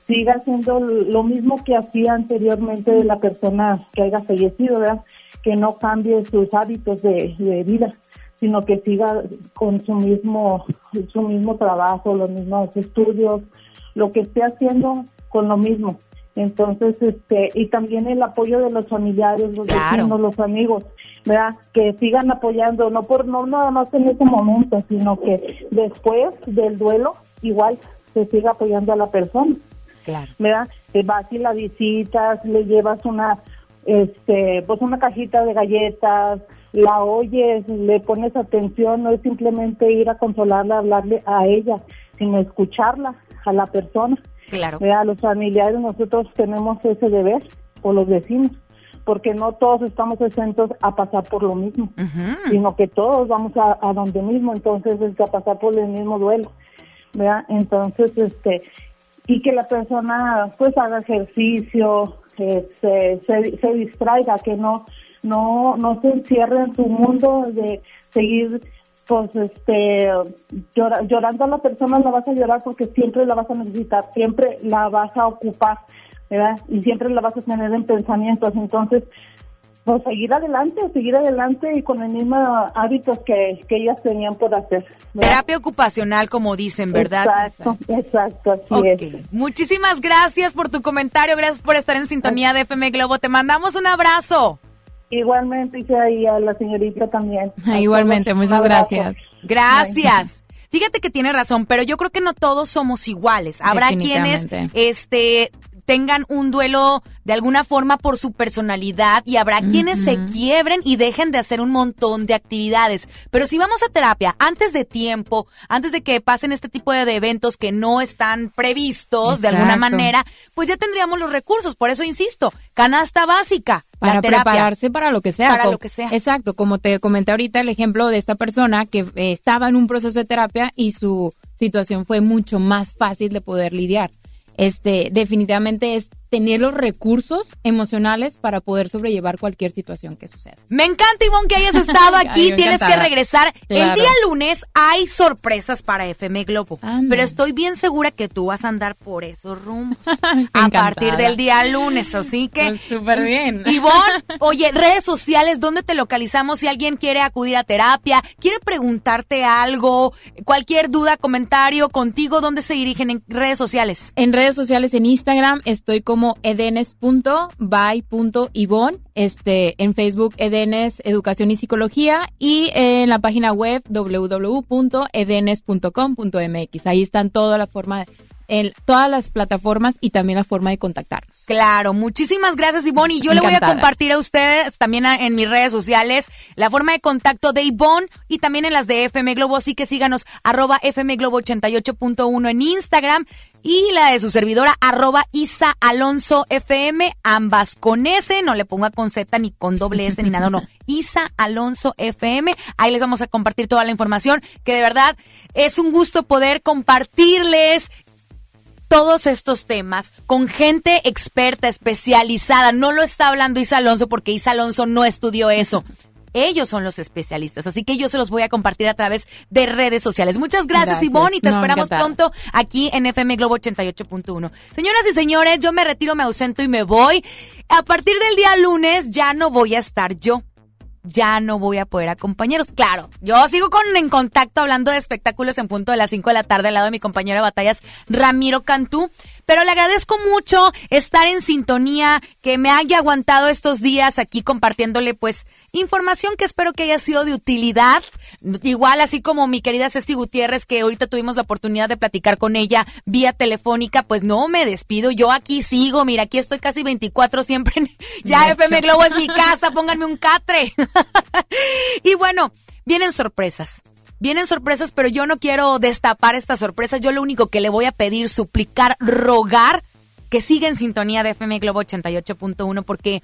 siga haciendo lo mismo que hacía anteriormente de la persona que haya fallecido, ¿verdad? Que no cambie sus hábitos de, de vida, sino que siga con su mismo, su mismo trabajo, los mismos estudios, lo que esté haciendo con lo mismo. Entonces, este, y también el apoyo de los familiares, los Claro. vecinos, los amigos, ¿verdad? Que sigan apoyando, no por, no nada más en ese momento, sino que después del duelo, igual se siga apoyando a la persona. Claro. ¿verdad? Te vas y la visitas, le llevas una, este, pues una cajita de galletas, la oyes, le pones atención, no es simplemente ir a consolarla, hablarle a ella, sino escucharla, a la persona. Claro. ¿verdad? Los familiares nosotros tenemos ese deber, o los vecinos, porque no todos estamos exentos a pasar por lo mismo, sino que todos vamos a, a donde mismo, entonces es que a pasar por el mismo duelo, ¿verdad? Entonces, este, y que la persona pues haga ejercicio, eh, se, se, se distraiga, que no, no, no se encierre en su mundo de seguir pues este llora- llorando a la persona la vas a llorar porque siempre la vas a necesitar, siempre la vas a ocupar, ¿verdad? Y siempre la vas a tener en pensamientos, entonces pues seguir adelante, seguir adelante y con el mismo hábitos que, que ellas tenían por hacer. ¿verdad? Terapia ocupacional, como dicen, ¿verdad? Exacto, exacto, así Ok. es. Muchísimas gracias por tu comentario, gracias por estar en sintonía de FM Globo. Te mandamos un abrazo. Igualmente, y a la señorita también. Igualmente, muchas gracias. Gracias. Fíjate que tiene razón, pero yo creo que no todos somos iguales. Habrá quienes este tengan un duelo de alguna forma por su personalidad y habrá quienes se quiebren y dejen de hacer un montón de actividades. Pero si vamos a terapia antes de tiempo, antes de que pasen este tipo de eventos que no están previstos de alguna manera, pues ya tendríamos los recursos. Por eso insisto, canasta básica, para prepararse para lo que sea. Para lo que sea. Exacto, como te comenté ahorita el ejemplo de esta persona que eh, estaba en un proceso de terapia y su situación fue mucho más fácil de poder lidiar. Este, definitivamente es tener los recursos emocionales para poder sobrellevar cualquier situación que suceda. Me encanta, Ivonne, que hayas estado aquí. Tienes que regresar. El día lunes hay sorpresas para FM Globo. Pero estoy bien segura que tú vas a andar por esos rumbos a Encantada. partir del día lunes. Así que. Pues, súper bien. Ivonne, oye, redes sociales, ¿dónde te localizamos? Si alguien quiere acudir a terapia, quiere preguntarte algo, cualquier duda, comentario contigo, ¿dónde se dirigen en redes sociales? En redes sociales, en Instagram, estoy como edenes.by.ivon, este, en Facebook, Edenes Educación y Psicología, y en la página web www.edenes.com.mx. Ahí están toda la forma, en todas las plataformas y también la forma de contactarnos. Claro, muchísimas gracias Ivonne. Y yo le voy a compartir a ustedes también a- en mis redes sociales la forma de contacto de Ivonne y también en las de FM Globo, así que síganos arroba FM Globo 88.1 en Instagram y la de su servidora arroba Isa Alonso FM, ambas con S, no le ponga con Z ni con doble S ni nada, no, Isa Alonso FM, ahí les vamos a compartir toda la información, que de verdad es un gusto poder compartirles todos estos temas con gente experta, especializada. No lo está hablando Isa Alonso porque Isa Alonso no estudió eso. Ellos son los especialistas, así que yo se los voy a compartir a través de redes sociales. Muchas gracias, Gracias. Ivonne, y te No, esperamos encantada. pronto aquí en FM Globo 88.1. Señoras y señores, yo me retiro, me ausento y me voy. A partir del día lunes ya no voy a estar yo ya no voy a poder acompañaros. Claro, yo sigo con en contacto hablando de espectáculos en punto de las 5 de la tarde al lado de mi compañero de batallas, Ramiro Cantú. Pero le agradezco mucho estar en sintonía, que me haya aguantado estos días aquí compartiéndole pues información que espero que haya sido de utilidad. Igual así como mi querida Ceci Gutiérrez, que ahorita tuvimos la oportunidad de platicar con ella vía telefónica, pues no me despido, yo aquí sigo, mira, aquí estoy casi 24 siempre. en- ya FM. Globo es mi casa, pónganme un catre. y bueno, vienen sorpresas. Vienen sorpresas, pero yo no quiero destapar estas sorpresas. Yo lo único que le voy a pedir, suplicar, rogar, que siga en sintonía de FM Globo 88.1, porque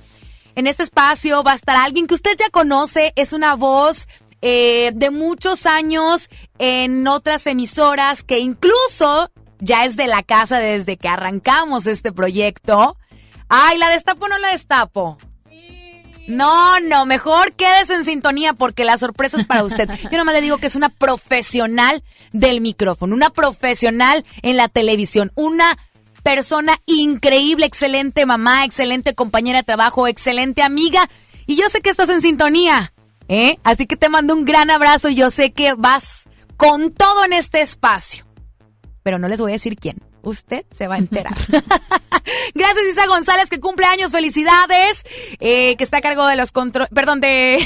en este espacio va a estar alguien que usted ya conoce, es una voz eh, de muchos años en otras emisoras, que incluso ya es de la casa desde que arrancamos este proyecto. Ay, ¿la destapo o no la destapo? No, no, mejor quédese en sintonía porque la sorpresa es para usted. Yo nomás le digo que es una profesional del micrófono, una profesional en la televisión, una persona increíble, excelente mamá, excelente compañera de trabajo, excelente amiga. Y yo sé que estás en sintonía, ¿eh? Así que te mando un gran abrazo y yo sé que vas con todo en este espacio. Pero no les voy a decir quién. Usted se va a enterar. Gracias Isa González que cumple años, felicidades, eh, que está a cargo de los control, perdón, de,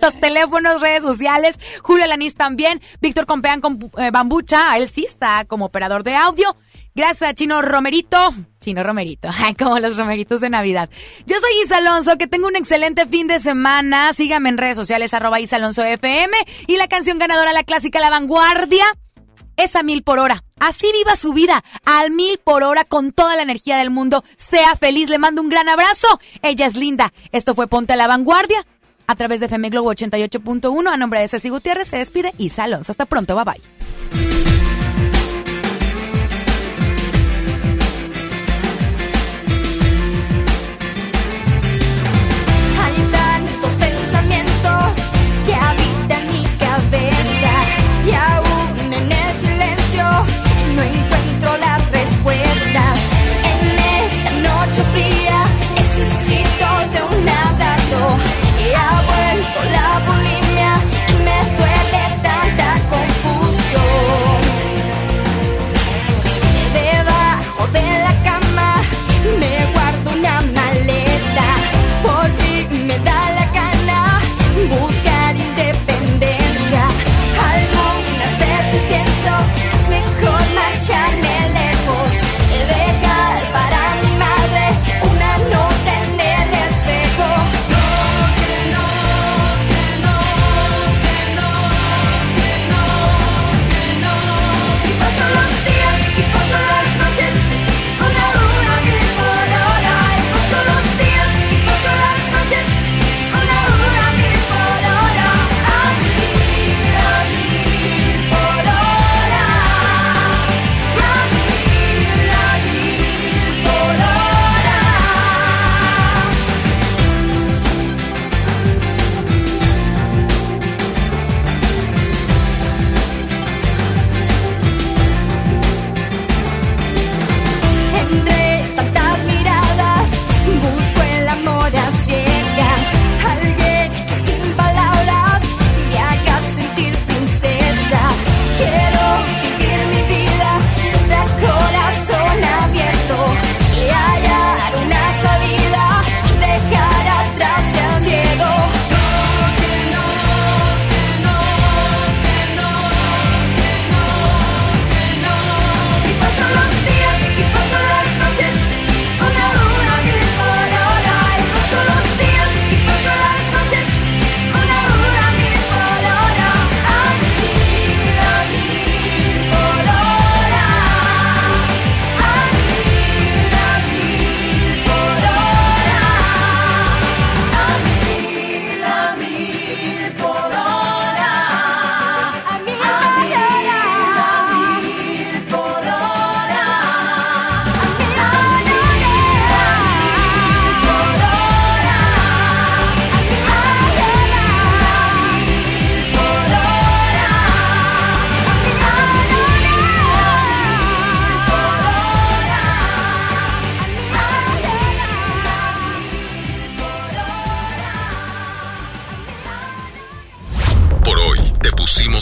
los teléfonos, redes sociales, Julio Lanís también, Víctor Compeán con eh, Bambucha, él sí está como operador de audio. Gracias a Chino Romerito, Chino Romerito, como los romeritos de Navidad. Yo soy Isa Alonso, que tengo un excelente fin de semana, síganme en redes sociales arroba Isa Alonso FM y la canción ganadora, la clásica La Vanguardia es a mil por hora. Así viva su vida, al mil por hora con toda la energía del mundo. Sea feliz, le mando un gran abrazo. Ella es linda. Esto fue Ponte a la Vanguardia a través de FM Globo 88.1. A nombre de Ceci Gutiérrez se despide Isa Alonso. Hasta pronto, bye bye.